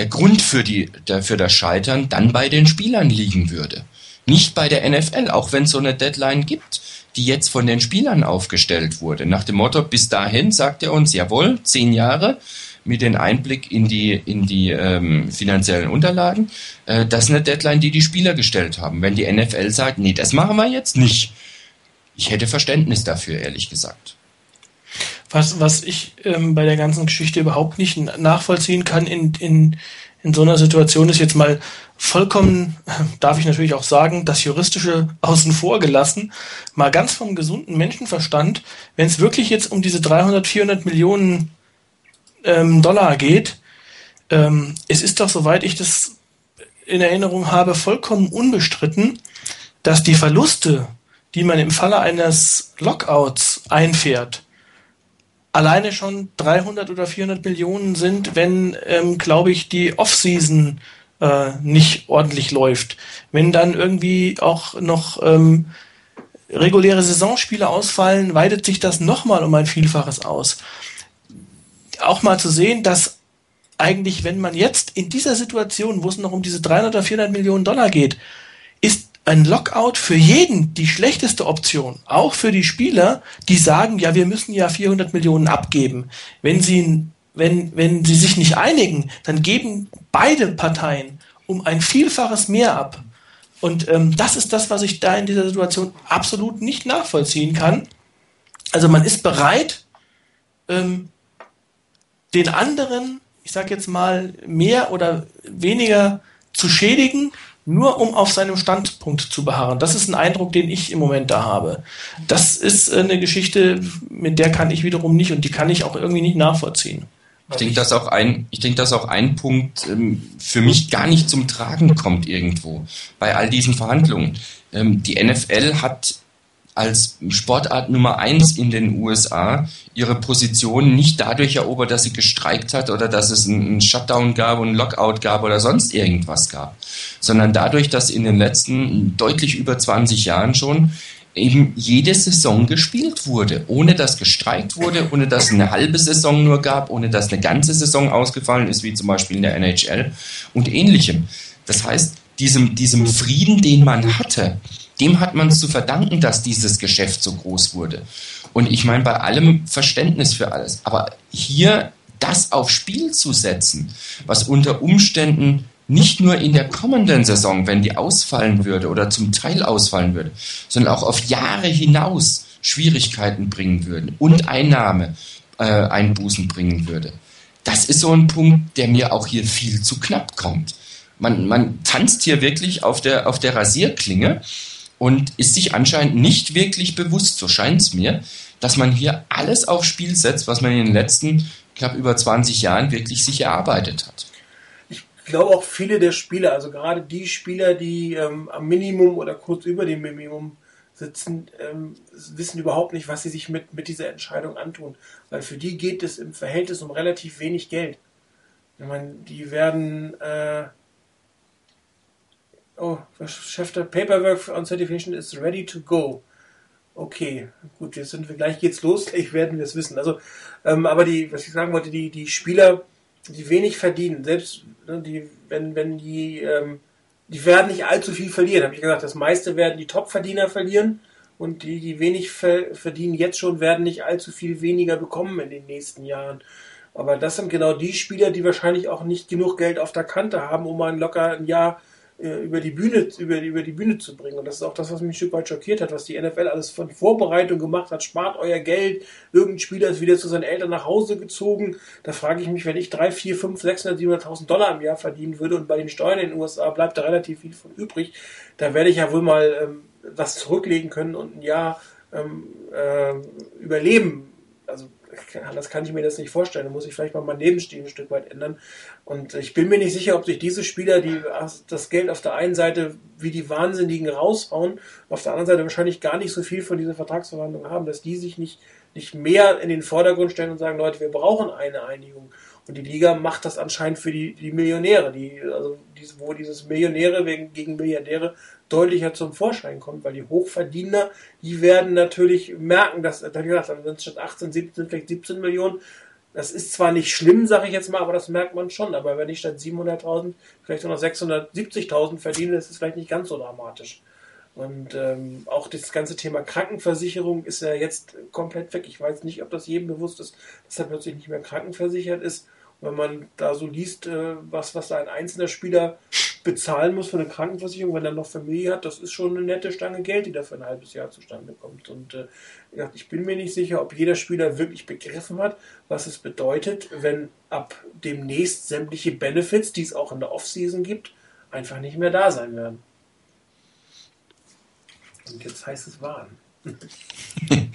der Grund für, die, der, für das Scheitern dann bei den Spielern liegen würde. Nicht bei der NFL, auch wenn es so eine Deadline gibt, die jetzt von den Spielern aufgestellt wurde. Nach dem Motto, bis dahin sagt er uns, jawohl, zehn Jahre mit dem Einblick in die, in die ähm, finanziellen Unterlagen. Äh, das ist eine Deadline, die die Spieler gestellt haben. Wenn die NFL sagt, nee, das machen wir jetzt nicht. Ich hätte Verständnis dafür, ehrlich gesagt. Was, was ich ähm, bei der ganzen Geschichte überhaupt nicht nachvollziehen kann in, in, in so einer Situation ist jetzt mal vollkommen, darf ich natürlich auch sagen, das Juristische außen vor gelassen, mal ganz vom gesunden Menschenverstand, wenn es wirklich jetzt um diese 300, 400 Millionen ähm, Dollar geht, ähm, es ist doch, soweit ich das in Erinnerung habe, vollkommen unbestritten, dass die Verluste, die man im Falle eines Lockouts einfährt, alleine schon 300 oder 400 Millionen sind, wenn, ähm, glaube ich, die Off-Season äh, nicht ordentlich läuft. Wenn dann irgendwie auch noch ähm, reguläre Saisonspiele ausfallen, weitet sich das nochmal um ein Vielfaches aus. Auch mal zu sehen, dass eigentlich, wenn man jetzt in dieser Situation, wo es noch um diese 300 oder 400 Millionen Dollar geht, ist ein Lockout für jeden die schlechteste Option, auch für die Spieler, die sagen, ja, wir müssen ja 400 Millionen abgeben. Wenn sie, wenn, wenn sie sich nicht einigen, dann geben beide Parteien um ein Vielfaches mehr ab. Und ähm, das ist das, was ich da in dieser Situation absolut nicht nachvollziehen kann. Also man ist bereit, ähm, den anderen, ich sage jetzt mal, mehr oder weniger zu schädigen, nur um auf seinem Standpunkt zu beharren. Das ist ein Eindruck, den ich im Moment da habe. Das ist eine Geschichte, mit der kann ich wiederum nicht und die kann ich auch irgendwie nicht nachvollziehen. Ich denke, dass auch ein, ich denke, dass auch ein Punkt ähm, für mich gar nicht zum Tragen kommt irgendwo bei all diesen Verhandlungen. Ähm, die NFL hat als Sportart Nummer eins in den USA ihre Position nicht dadurch erobert, dass sie gestreikt hat oder dass es einen Shutdown gab und einen Lockout gab oder sonst irgendwas gab, sondern dadurch, dass in den letzten deutlich über 20 Jahren schon eben jede Saison gespielt wurde, ohne dass gestreikt wurde, ohne dass eine halbe Saison nur gab, ohne dass eine ganze Saison ausgefallen ist, wie zum Beispiel in der NHL und ähnlichem. Das heißt, diesem, diesem Frieden, den man hatte, dem hat man es zu verdanken, dass dieses Geschäft so groß wurde. Und ich meine, bei allem Verständnis für alles. Aber hier das aufs Spiel zu setzen, was unter Umständen nicht nur in der kommenden Saison, wenn die ausfallen würde oder zum Teil ausfallen würde, sondern auch auf Jahre hinaus Schwierigkeiten bringen würden und Einnahme äh, Einbußen bringen würde. Das ist so ein Punkt, der mir auch hier viel zu knapp kommt. Man, man tanzt hier wirklich auf der, auf der Rasierklinge und ist sich anscheinend nicht wirklich bewusst, so scheint es mir, dass man hier alles aufs Spiel setzt, was man in den letzten knapp über 20 Jahren wirklich sich erarbeitet hat. Ich glaube auch viele der Spieler, also gerade die Spieler, die ähm, am Minimum oder kurz über dem Minimum sitzen, ähm, wissen überhaupt nicht, was sie sich mit, mit dieser Entscheidung antun. Weil für die geht es im Verhältnis um relativ wenig Geld. Ich meine, die werden äh, Oh, Chef der Paperwork on Certification is ready to go. Okay, gut, jetzt sind wir gleich geht's los, gleich werden wir es wissen. Also, ähm, aber die, was ich sagen wollte, die, die Spieler, die wenig verdienen, selbst ne, die, wenn, wenn die, ähm, die werden nicht allzu viel verlieren, habe ich gesagt. Das meiste werden die Topverdiener verlieren und die, die wenig ver verdienen jetzt schon, werden nicht allzu viel weniger bekommen in den nächsten Jahren. Aber das sind genau die Spieler, die wahrscheinlich auch nicht genug Geld auf der Kante haben, um mal locker ein Jahr über die Bühne, über, über die Bühne zu bringen. Und das ist auch das, was mich ein Stück weit schockiert hat, was die NFL alles von Vorbereitung gemacht hat. Spart euer Geld. Irgendein Spieler ist wieder zu seinen Eltern nach Hause gezogen. Da frage ich mich, wenn ich 3, 4, 5, 600, 700.000 Dollar im Jahr verdienen würde und bei den Steuern in den USA bleibt da relativ viel von übrig, da werde ich ja wohl mal ähm, was zurücklegen können und ein Jahr ähm, äh, überleben. Anders kann ich mir das nicht vorstellen. Da muss ich vielleicht mal mein Lebensstil ein Stück weit ändern. Und ich bin mir nicht sicher, ob sich diese Spieler, die das Geld auf der einen Seite wie die Wahnsinnigen raushauen, auf der anderen Seite wahrscheinlich gar nicht so viel von dieser Vertragsverhandlung haben, dass die sich nicht, nicht mehr in den Vordergrund stellen und sagen, Leute, wir brauchen eine Einigung. Und die Liga macht das anscheinend für die, die Millionäre, die, also diese, wo dieses Millionäre wegen, gegen Milliardäre deutlicher zum Vorschein kommt, weil die Hochverdiener, die werden natürlich merken, dass, da gesagt, sind es statt 18, 17, vielleicht 17 Millionen. Das ist zwar nicht schlimm, sage ich jetzt mal, aber das merkt man schon. Aber wenn ich statt 700.000 vielleicht nur noch 670.000 verdiene, ist es vielleicht nicht ganz so dramatisch. Und ähm, auch das ganze Thema Krankenversicherung ist ja jetzt komplett weg. Ich weiß nicht, ob das jedem bewusst ist, dass er plötzlich nicht mehr krankenversichert ist. Und wenn man da so liest, äh, was, was da ein einzelner Spieler bezahlen muss für eine Krankenversicherung, wenn er noch Familie hat, das ist schon eine nette Stange Geld, die da für ein halbes Jahr zustande kommt. Und äh, ich bin mir nicht sicher, ob jeder Spieler wirklich begriffen hat, was es bedeutet, wenn ab demnächst sämtliche Benefits, die es auch in der Offseason gibt, einfach nicht mehr da sein werden. Und jetzt heißt es warnen.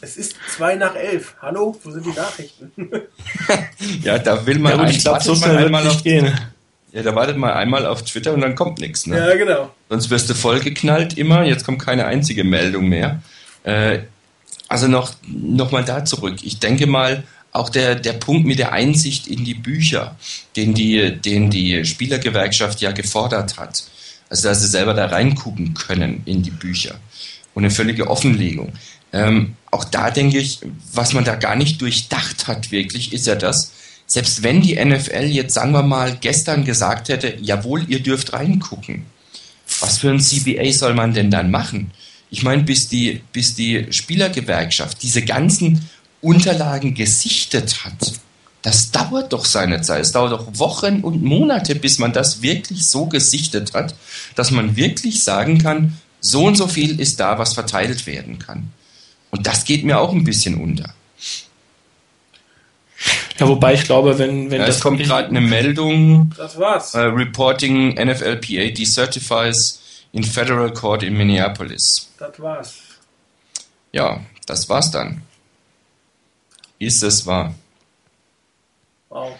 Es ist zwei nach elf. Hallo, wo sind die Nachrichten? ja, da will man ja, ich glaube, so schnell einmal auf gehen. Ja, da wartet mal einmal auf Twitter und dann kommt nichts. Ne? Ja, genau. Sonst wirst du vollgeknallt immer. Jetzt kommt keine einzige Meldung mehr. Äh, also noch, noch mal da zurück. Ich denke mal, auch der, der Punkt mit der Einsicht in die Bücher, den die, den die Spielergewerkschaft ja gefordert hat. Also, dass sie selber da reingucken können in die Bücher. Und eine völlige Offenlegung. Ähm, auch da denke ich, was man da gar nicht durchdacht hat wirklich, ist ja das, selbst wenn die NFL jetzt, sagen wir mal, gestern gesagt hätte, jawohl, ihr dürft reingucken, was für ein CBA soll man denn dann machen? Ich meine, bis die, bis die Spielergewerkschaft diese ganzen Unterlagen gesichtet hat, das dauert doch seine Zeit. Es dauert doch Wochen und Monate, bis man das wirklich so gesichtet hat, dass man wirklich sagen kann, so und so viel ist da, was verteilt werden kann. Und das geht mir auch ein bisschen unter. Ja, wobei ich glaube, wenn, wenn ja, das. Es kommt gerade eine Meldung. Das war's. Uh, reporting NFLPA decertifies in Federal Court in Minneapolis. Das war's. Ja, das war's dann. Ist es wahr? Wow.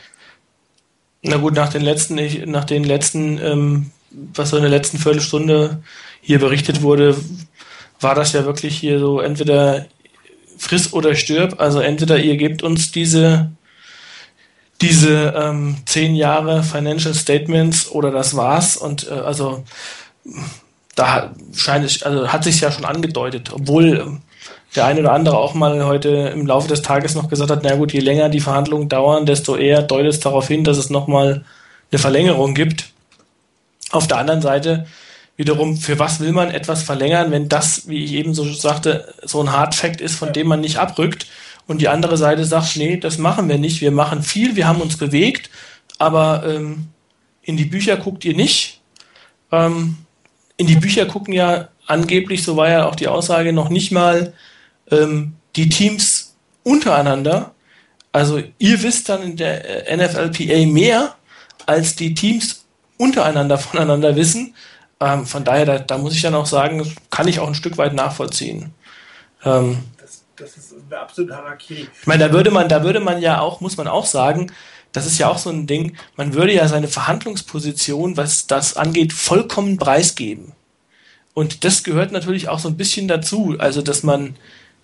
Na gut, nach den letzten, nach den letzten, ähm, was so in der letzten Viertelstunde hier berichtet wurde, war das ja wirklich hier so entweder friss oder stirb. Also entweder ihr gebt uns diese diese ähm, zehn Jahre Financial Statements oder das war's. Und äh, also da scheint es, also hat sich ja schon angedeutet, obwohl ähm, der eine oder andere auch mal heute im Laufe des Tages noch gesagt hat, na gut, je länger die Verhandlungen dauern, desto eher deutet es darauf hin, dass es nochmal eine Verlängerung gibt. Auf der anderen Seite wiederum, für was will man etwas verlängern, wenn das, wie ich eben so sagte, so ein Hard Fact ist, von dem man nicht abrückt und die andere Seite sagt, nee, das machen wir nicht, wir machen viel, wir haben uns bewegt, aber ähm, in die Bücher guckt ihr nicht. Ähm, in die Bücher gucken ja angeblich, so war ja auch die Aussage, noch nicht mal ähm, die Teams untereinander. Also ihr wisst dann in der äh, NFLPA mehr, als die Teams untereinander voneinander wissen. Ähm, von daher, da, da, muss ich dann auch sagen, kann ich auch ein Stück weit nachvollziehen. Ähm, das, ist absolut Harakiri. Ich meine, da würde man, da würde man ja auch, muss man auch sagen, das ist ja auch so ein Ding, man würde ja seine Verhandlungsposition, was das angeht, vollkommen preisgeben. Und das gehört natürlich auch so ein bisschen dazu, also dass man,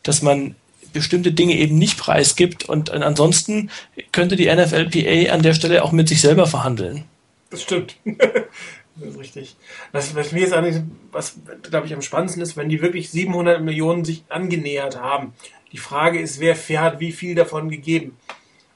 dass man bestimmte Dinge eben nicht preisgibt und ansonsten könnte die NFLPA an der Stelle auch mit sich selber verhandeln. Das stimmt. Das ist richtig. Was, was mir jetzt eigentlich, was glaube ich am spannendsten ist, wenn die wirklich 700 Millionen sich angenähert haben. Die Frage ist, wer, wer hat wie viel davon gegeben?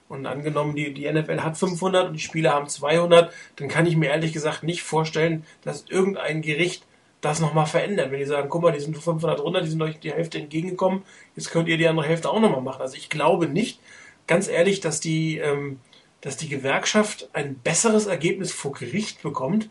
Und angenommen, die, die NFL hat 500 und die Spieler haben 200, dann kann ich mir ehrlich gesagt nicht vorstellen, dass irgendein Gericht das nochmal verändert. Wenn die sagen, guck mal, die sind 500 runter, die sind euch die Hälfte entgegengekommen, jetzt könnt ihr die andere Hälfte auch nochmal machen. Also ich glaube nicht, ganz ehrlich, dass die, ähm, dass die Gewerkschaft ein besseres Ergebnis vor Gericht bekommt,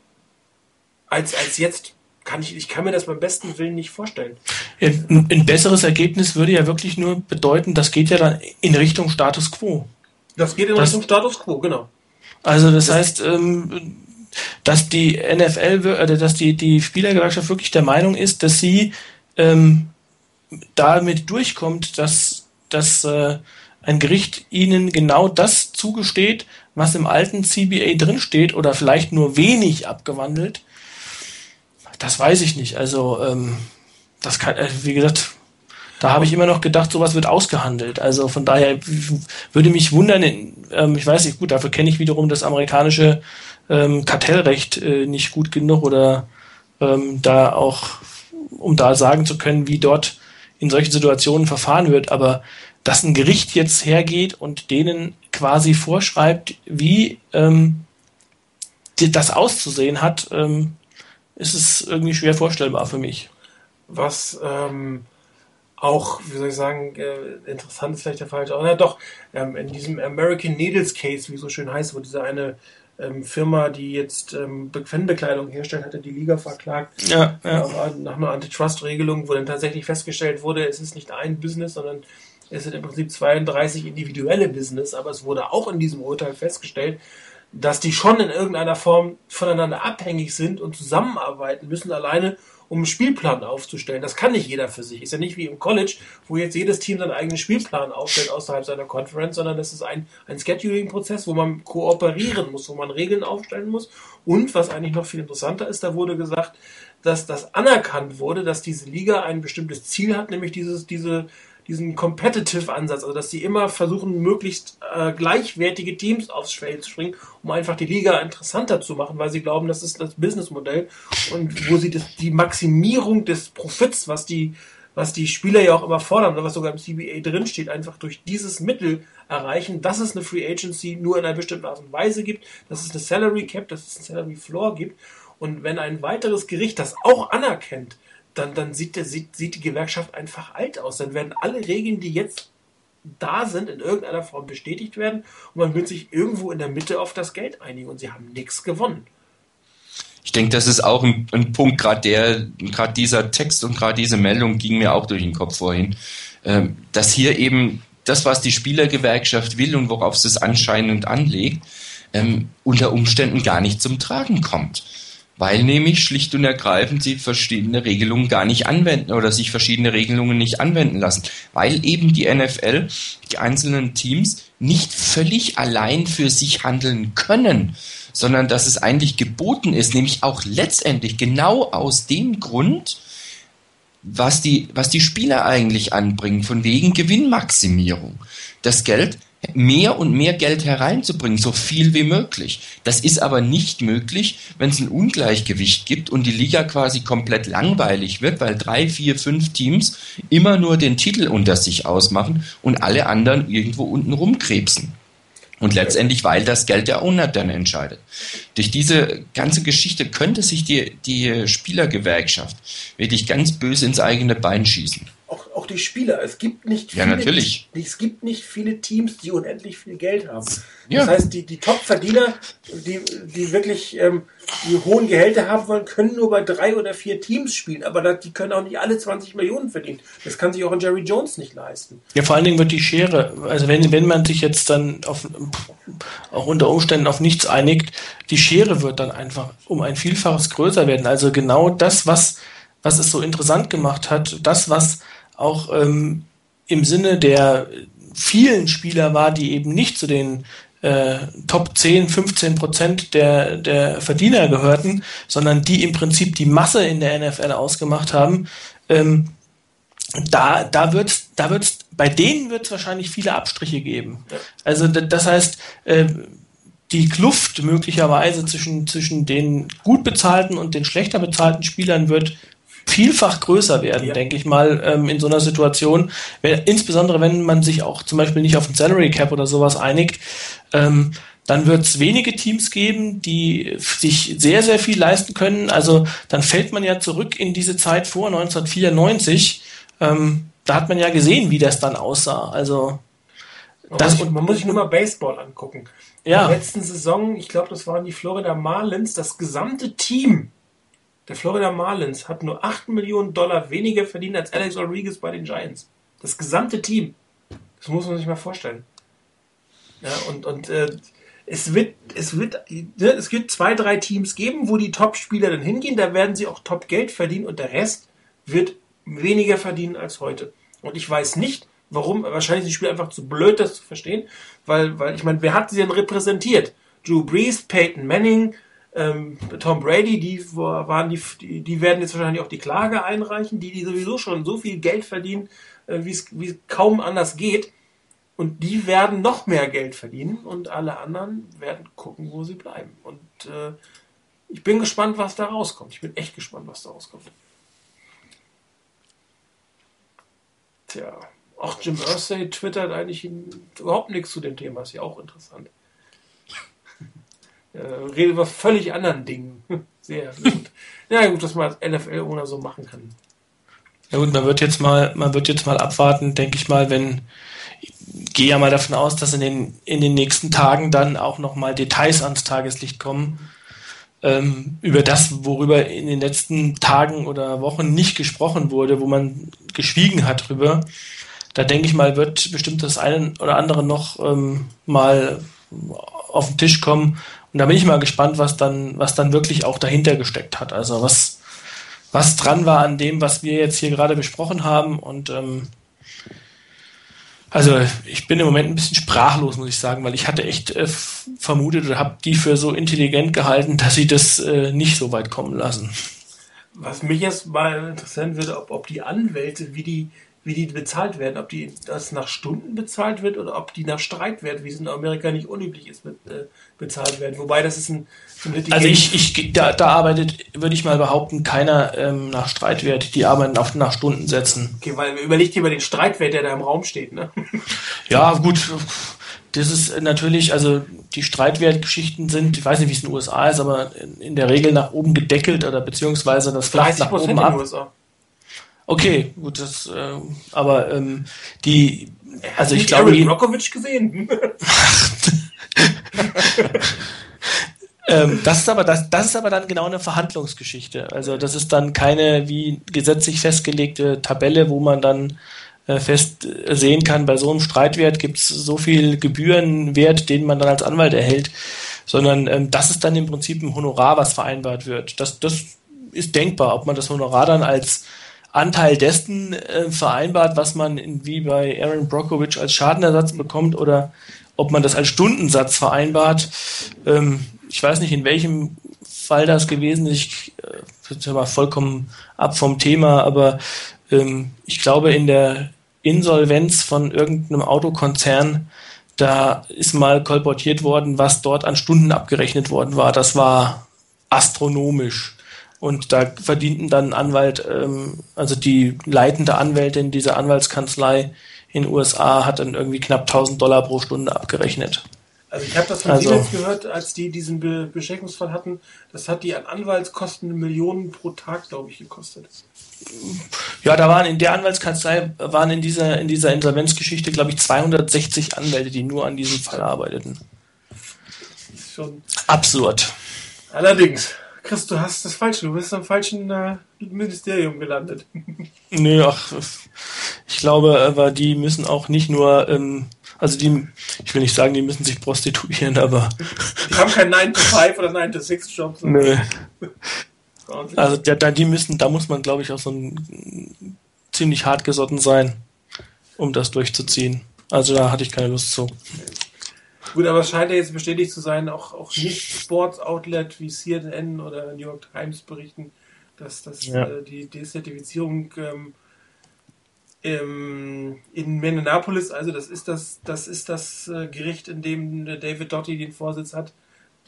als, als jetzt. Kann ich, ich kann mir das beim besten Willen nicht vorstellen. Ein, ein besseres Ergebnis würde ja wirklich nur bedeuten, das geht ja dann in Richtung Status quo. Das geht in das, Richtung Status quo, genau. Also das, das heißt, ähm, dass die NFL, äh, dass die, die Spielergewerkschaft wirklich der Meinung ist, dass sie ähm, damit durchkommt, dass, dass äh, ein Gericht ihnen genau das zugesteht, was im alten CBA drinsteht oder vielleicht nur wenig abgewandelt. Das weiß ich nicht. Also ähm, das kann, äh, wie gesagt, da habe ich immer noch gedacht, sowas wird ausgehandelt. Also von daher würde mich wundern, ähm, ich weiß nicht, gut, dafür kenne ich wiederum das amerikanische ähm, Kartellrecht äh, nicht gut genug oder ähm, da auch, um da sagen zu können, wie dort in solchen Situationen verfahren wird. Aber dass ein Gericht jetzt hergeht und denen quasi vorschreibt, wie ähm, das auszusehen hat, ähm, ist es irgendwie schwer vorstellbar für mich. Was ähm, auch, wie soll ich sagen, äh, interessant ist vielleicht der falsche, aber ja, doch, ähm, in diesem American Needles Case, wie es so schön heißt, wo diese eine ähm, Firma, die jetzt ähm, Fanbekleidung herstellt, hatte die Liga verklagt. Ja, ja. Nach einer Antitrust-Regelung, wo dann tatsächlich festgestellt wurde, es ist nicht ein Business, sondern es sind im Prinzip 32 individuelle Business, aber es wurde auch in diesem Urteil festgestellt, dass die schon in irgendeiner Form voneinander abhängig sind und zusammenarbeiten müssen, alleine um einen Spielplan aufzustellen. Das kann nicht jeder für sich. Ist ja nicht wie im College, wo jetzt jedes Team seinen eigenen Spielplan aufstellt außerhalb seiner Conference, sondern das ist ein, ein Scheduling-Prozess, wo man kooperieren muss, wo man Regeln aufstellen muss. Und was eigentlich noch viel interessanter ist, da wurde gesagt, dass das anerkannt wurde, dass diese Liga ein bestimmtes Ziel hat, nämlich dieses, diese diesen Competitive-Ansatz, also dass sie immer versuchen, möglichst äh, gleichwertige Teams aufs Feld zu springen, um einfach die Liga interessanter zu machen, weil sie glauben, das ist das Businessmodell und wo sie das, die Maximierung des Profits, was die was die Spieler ja auch immer fordern, oder was sogar im CBA drinsteht, einfach durch dieses Mittel erreichen, dass es eine Free Agency nur in einer bestimmten Art und Weise gibt, dass es eine Salary Cap, dass es eine Salary Floor gibt. Und wenn ein weiteres Gericht das auch anerkennt, dann, dann sieht, der, sieht, sieht die Gewerkschaft einfach alt aus. Dann werden alle Regeln, die jetzt da sind, in irgendeiner Form bestätigt werden und man wird sich irgendwo in der Mitte auf das Geld einigen und sie haben nichts gewonnen. Ich denke, das ist auch ein, ein Punkt, gerade gerade dieser Text und gerade diese Meldung ging mir auch durch den Kopf vorhin, ähm, dass hier eben das, was die Spielergewerkschaft will und worauf sie es anscheinend anlegt, ähm, unter Umständen gar nicht zum Tragen kommt weil nämlich schlicht und ergreifend sie verschiedene Regelungen gar nicht anwenden oder sich verschiedene Regelungen nicht anwenden lassen, weil eben die NFL, die einzelnen Teams nicht völlig allein für sich handeln können, sondern dass es eigentlich geboten ist, nämlich auch letztendlich genau aus dem Grund, was die, was die Spieler eigentlich anbringen, von wegen Gewinnmaximierung. Das Geld mehr und mehr Geld hereinzubringen, so viel wie möglich. Das ist aber nicht möglich, wenn es ein Ungleichgewicht gibt und die Liga quasi komplett langweilig wird, weil drei, vier, fünf Teams immer nur den Titel unter sich ausmachen und alle anderen irgendwo unten rumkrebsen. Und letztendlich, weil das Geld der Owner dann entscheidet. Durch diese ganze Geschichte könnte sich die, die Spielergewerkschaft wirklich ganz böse ins eigene Bein schießen. Auch, auch die Spieler. Es gibt nicht viele, ja, natürlich. es gibt nicht viele Teams, die unendlich viel Geld haben. Ja. Das heißt, die, die Top-Verdiener, die, die wirklich ähm, die hohen Gehälter haben wollen, können nur bei drei oder vier Teams spielen. Aber das, die können auch nicht alle 20 Millionen verdienen. Das kann sich auch ein Jerry Jones nicht leisten. Ja, vor allen Dingen wird die Schere, also wenn, wenn man sich jetzt dann auf, auch unter Umständen auf nichts einigt, die Schere wird dann einfach um ein Vielfaches größer werden. Also genau das, was, was es so interessant gemacht hat, das, was auch ähm, im Sinne der vielen Spieler war, die eben nicht zu den äh, Top 10, 15 Prozent der, der Verdiener gehörten, sondern die im Prinzip die Masse in der NFL ausgemacht haben. Ähm, da, da wird's, da wird's, bei denen wird es wahrscheinlich viele Abstriche geben. Also das heißt, äh, die Kluft möglicherweise zwischen, zwischen den gut bezahlten und den schlechter bezahlten Spielern wird vielfach größer werden, ja. denke ich mal, ähm, in so einer Situation. Wenn, insbesondere wenn man sich auch zum Beispiel nicht auf ein Salary Cap oder sowas einigt, ähm, dann wird es wenige Teams geben, die sich sehr, sehr viel leisten können. Also dann fällt man ja zurück in diese Zeit vor 1994. Ähm, da hat man ja gesehen, wie das dann aussah. Also das, man, muss, man muss sich nur mal Baseball angucken. Ja. In der letzten Saison, ich glaube, das waren die Florida Marlins, das gesamte Team der Florida Marlins hat nur 8 Millionen Dollar weniger verdient als Alex Rodriguez bei den Giants. Das gesamte Team. Das muss man sich mal vorstellen. Ja, und, und äh, es wird, es wird, ne, es wird zwei, drei Teams geben, wo die Top-Spieler dann hingehen, da werden sie auch Top-Geld verdienen und der Rest wird weniger verdienen als heute. Und ich weiß nicht, warum, wahrscheinlich sind die Spieler einfach zu blöd, das zu verstehen, weil, weil ich meine, wer hat sie denn repräsentiert? Drew Brees, Peyton Manning, ähm, Tom Brady, die waren die, die, werden jetzt wahrscheinlich auch die Klage einreichen, die, die sowieso schon so viel Geld verdienen, äh, wie es kaum anders geht. Und die werden noch mehr Geld verdienen und alle anderen werden gucken, wo sie bleiben. Und äh, ich bin gespannt, was da rauskommt. Ich bin echt gespannt, was da rauskommt. Tja, auch Jim Irsay twittert eigentlich überhaupt nichts zu dem Thema. Ist ja auch interessant. Äh, redet über völlig anderen Dingen. Sehr gut. ja, gut, dass man als NFL-Owner so machen kann. Ja gut, man wird jetzt mal, man wird jetzt mal abwarten, denke ich mal, wenn ich gehe ja mal davon aus, dass in den, in den nächsten Tagen dann auch nochmal Details ans Tageslicht kommen ähm, über das, worüber in den letzten Tagen oder Wochen nicht gesprochen wurde, wo man geschwiegen hat drüber. Da denke ich mal, wird bestimmt das eine oder andere noch ähm, mal auf den Tisch kommen, und da bin ich mal gespannt, was dann, was dann wirklich auch dahinter gesteckt hat. Also was, was dran war an dem, was wir jetzt hier gerade besprochen haben. Und ähm, also ich bin im Moment ein bisschen sprachlos, muss ich sagen, weil ich hatte echt äh, vermutet oder habe die für so intelligent gehalten, dass sie das äh, nicht so weit kommen lassen. Was mich jetzt mal interessieren würde, ob, ob die Anwälte, wie die wie die bezahlt werden, ob die das nach Stunden bezahlt wird oder ob die nach Streitwert, wie es in Amerika nicht unüblich ist, äh, bezahlt werden. Wobei das ist ein, ein Also ich, ich da, da arbeitet, würde ich mal behaupten, keiner ähm, nach Streitwert. Die arbeiten auf nach Stundensätzen. Okay, weil überlegt dir mal den Streitwert, der da im Raum steht, ne? ja, gut. Das ist natürlich, also die Streitwertgeschichten sind, ich weiß nicht, wie es in den USA ist, aber in der Regel nach oben gedeckelt oder beziehungsweise das flacht nach oben ab. USA. Okay, gut, das, äh, aber ähm, die, also ich glaube, Aaron Brockovich gesehen. ähm, das ist aber das, das ist aber dann genau eine Verhandlungsgeschichte. Also das ist dann keine wie gesetzlich festgelegte Tabelle, wo man dann äh, fest sehen kann, bei so einem Streitwert gibt es so viel Gebührenwert, den man dann als Anwalt erhält, sondern ähm, das ist dann im Prinzip ein Honorar, was vereinbart wird. Das, das ist denkbar, ob man das Honorar dann als Anteil dessen äh, vereinbart, was man in, wie bei Aaron Brockovich als Schadenersatz bekommt oder ob man das als Stundensatz vereinbart. Ähm, ich weiß nicht, in welchem Fall das gewesen ist. Ich äh, vollkommen ab vom Thema, aber ähm, ich glaube, in der Insolvenz von irgendeinem Autokonzern, da ist mal kolportiert worden, was dort an Stunden abgerechnet worden war. Das war astronomisch. Und da verdienten dann Anwalt, ähm, also die leitende Anwältin dieser Anwaltskanzlei in den USA hat dann irgendwie knapp 1000 Dollar pro Stunde abgerechnet. Also ich habe das von also, Siemens gehört, als die diesen Be Beschickungsfall hatten. Das hat die an Anwaltskosten Millionen pro Tag, glaube ich, gekostet. Ja, da waren in der Anwaltskanzlei waren in dieser in dieser Insolvenzgeschichte, glaube ich, 260 Anwälte, die nur an diesem Fall arbeiteten. Schon absurd. Allerdings. Chris, du hast das Falsche. Du bist am falschen äh, Ministerium gelandet. Nö, ach, ich glaube, aber die müssen auch nicht nur, ähm, also die, ich will nicht sagen, die müssen sich prostituieren, aber. Die haben keinen 9-to-5 oder 9-to-6-Job. Nö. Also da, da, die müssen, da muss man, glaube ich, auch so ein ziemlich hart gesotten sein, um das durchzuziehen. Also da hatte ich keine Lust zu. Gut, aber es scheint ja jetzt bestätigt zu sein, auch, auch nicht Sports-Outlet wie CNN oder New York Times berichten, dass, dass ja. äh, die Desertifizierung ähm, im, in Minneapolis, also das ist das, das ist das äh, Gericht, in dem David Dotti den Vorsitz hat,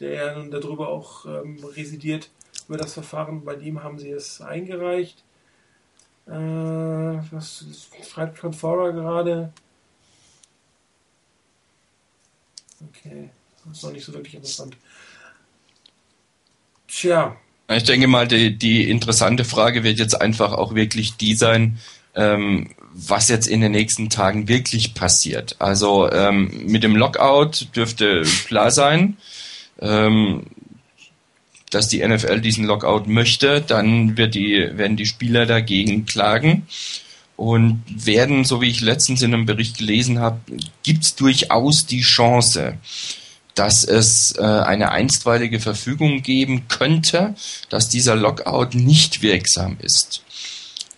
der ja nun darüber auch ähm, residiert, über das Verfahren. Bei ihm haben sie es eingereicht. Äh, was schreibt Confora gerade? Okay, das ist noch nicht so wirklich interessant. Tja. Ich denke mal, die, die interessante Frage wird jetzt einfach auch wirklich die sein, ähm, was jetzt in den nächsten Tagen wirklich passiert. Also ähm, mit dem Lockout dürfte klar sein, ähm, dass die NFL diesen Lockout möchte. Dann wird die, werden die Spieler dagegen klagen und werden, so wie ich letztens in einem Bericht gelesen habe, gibt es durchaus die Chance, dass es äh, eine einstweilige Verfügung geben könnte, dass dieser Lockout nicht wirksam ist.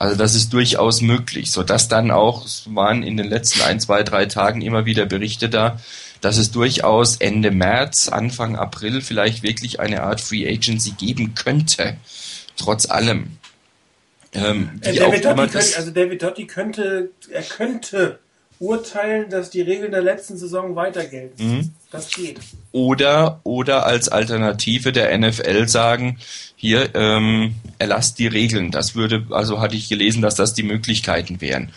Also das ist durchaus möglich, sodass dann auch, es waren in den letzten ein, zwei, drei Tagen immer wieder Berichte da, dass es durchaus Ende März, Anfang April vielleicht wirklich eine Art Free Agency geben könnte, trotz allem. Ähm, äh, David Dotti könnte, also David Dotti könnte, er könnte urteilen, dass die Regeln der letzten Saison weiter gelten. Mhm. Das geht. Oder, oder als Alternative der NFL sagen, hier, ähm, erlasst die Regeln. Das würde, also hatte ich gelesen, dass das die Möglichkeiten wären.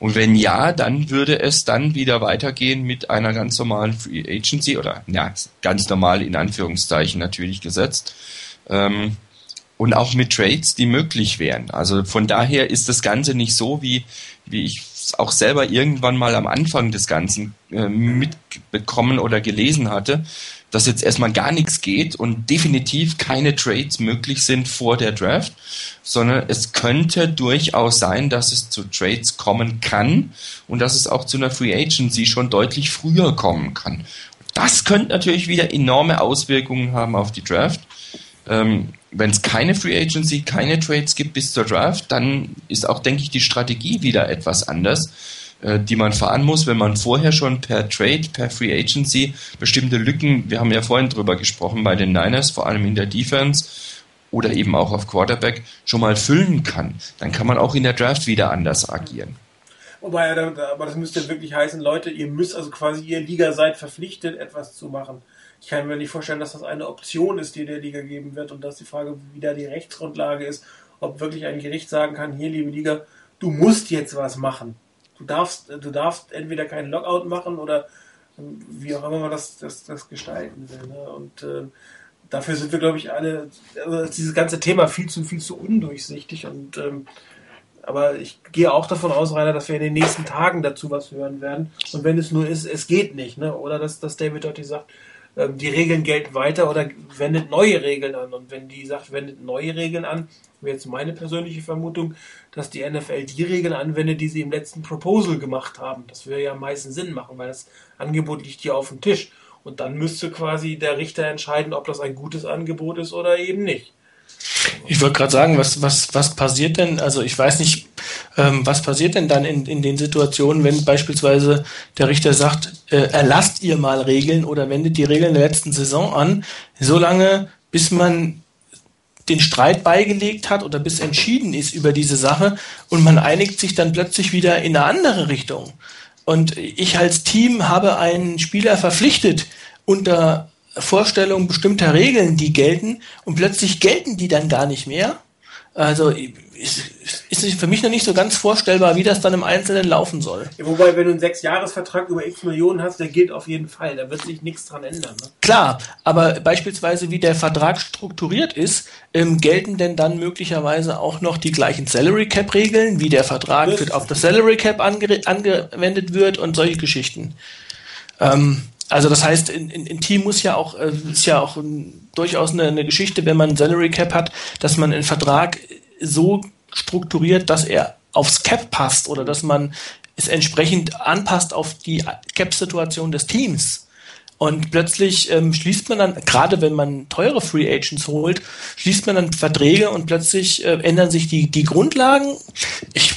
Und wenn ja, dann würde es dann wieder weitergehen mit einer ganz normalen Free Agency oder, ja, ganz normal in Anführungszeichen natürlich gesetzt. Ähm, und auch mit Trades, die möglich wären. Also von daher ist das Ganze nicht so, wie, wie ich auch selber irgendwann mal am Anfang des Ganzen äh, mitbekommen oder gelesen hatte, dass jetzt erstmal gar nichts geht und definitiv keine Trades möglich sind vor der Draft, sondern es könnte durchaus sein, dass es zu Trades kommen kann und dass es auch zu einer Free Agency schon deutlich früher kommen kann. Das könnte natürlich wieder enorme Auswirkungen haben auf die Draft. Ähm, wenn es keine Free Agency, keine Trades gibt bis zur Draft, dann ist auch, denke ich, die Strategie wieder etwas anders, äh, die man fahren muss, wenn man vorher schon per Trade, per Free Agency bestimmte Lücken, wir haben ja vorhin drüber gesprochen, bei den Niners, vor allem in der Defense oder eben auch auf Quarterback, schon mal füllen kann. Dann kann man auch in der Draft wieder anders agieren. Wobei, aber das müsste wirklich heißen, Leute, ihr müsst also quasi, ihr Liga seid verpflichtet, etwas zu machen ich kann mir nicht vorstellen, dass das eine Option ist, die der Liga geben wird und dass die Frage, wie da die Rechtsgrundlage ist, ob wirklich ein Gericht sagen kann, hier, liebe Liga, du musst jetzt was machen. Du darfst, du darfst entweder keinen Lockout machen oder wie auch immer man das, das, das gestalten will. Ne? Und äh, dafür sind wir, glaube ich, alle, also dieses ganze Thema viel zu, viel zu undurchsichtig und ähm, aber ich gehe auch davon aus, Rainer, dass wir in den nächsten Tagen dazu was hören werden. Und wenn es nur ist, es geht nicht, ne? Oder dass, dass David Dotti sagt, ähm, die Regeln gelten weiter oder wendet neue Regeln an. Und wenn die sagt, wendet neue Regeln an, wäre jetzt meine persönliche Vermutung, dass die NFL die Regeln anwendet, die sie im letzten Proposal gemacht haben. Das würde ja am meisten Sinn machen, weil das Angebot liegt hier auf dem Tisch. Und dann müsste quasi der Richter entscheiden, ob das ein gutes Angebot ist oder eben nicht. Ich wollte gerade sagen, was, was, was passiert denn, also ich weiß nicht, ähm, was passiert denn dann in, in den Situationen, wenn beispielsweise der Richter sagt, äh, erlasst ihr mal Regeln oder wendet die Regeln der letzten Saison an, solange bis man den Streit beigelegt hat oder bis entschieden ist über diese Sache und man einigt sich dann plötzlich wieder in eine andere Richtung. Und ich als Team habe einen Spieler verpflichtet unter Vorstellung bestimmter Regeln, die gelten und plötzlich gelten die dann gar nicht mehr. Also ist, ist für mich noch nicht so ganz vorstellbar, wie das dann im Einzelnen laufen soll. Ja, wobei, wenn du einen Sechsjahresvertrag über x Millionen hast, der gilt auf jeden Fall. Da wird sich nichts dran ändern. Ne? Klar, aber beispielsweise wie der Vertrag strukturiert ist, ähm, gelten denn dann möglicherweise auch noch die gleichen Salary Cap Regeln, wie der Vertrag das auf das Salary Cap ange angewendet wird und solche Geschichten. Ähm, also das heißt, in, in, in Team muss ja auch, äh, ist ja auch ein, durchaus eine, eine Geschichte, wenn man ein Salary Cap hat, dass man einen Vertrag so strukturiert, dass er aufs Cap passt oder dass man es entsprechend anpasst auf die Cap-Situation des Teams. Und plötzlich ähm, schließt man dann, gerade wenn man teure Free Agents holt, schließt man dann Verträge und plötzlich äh, ändern sich die, die Grundlagen. Ich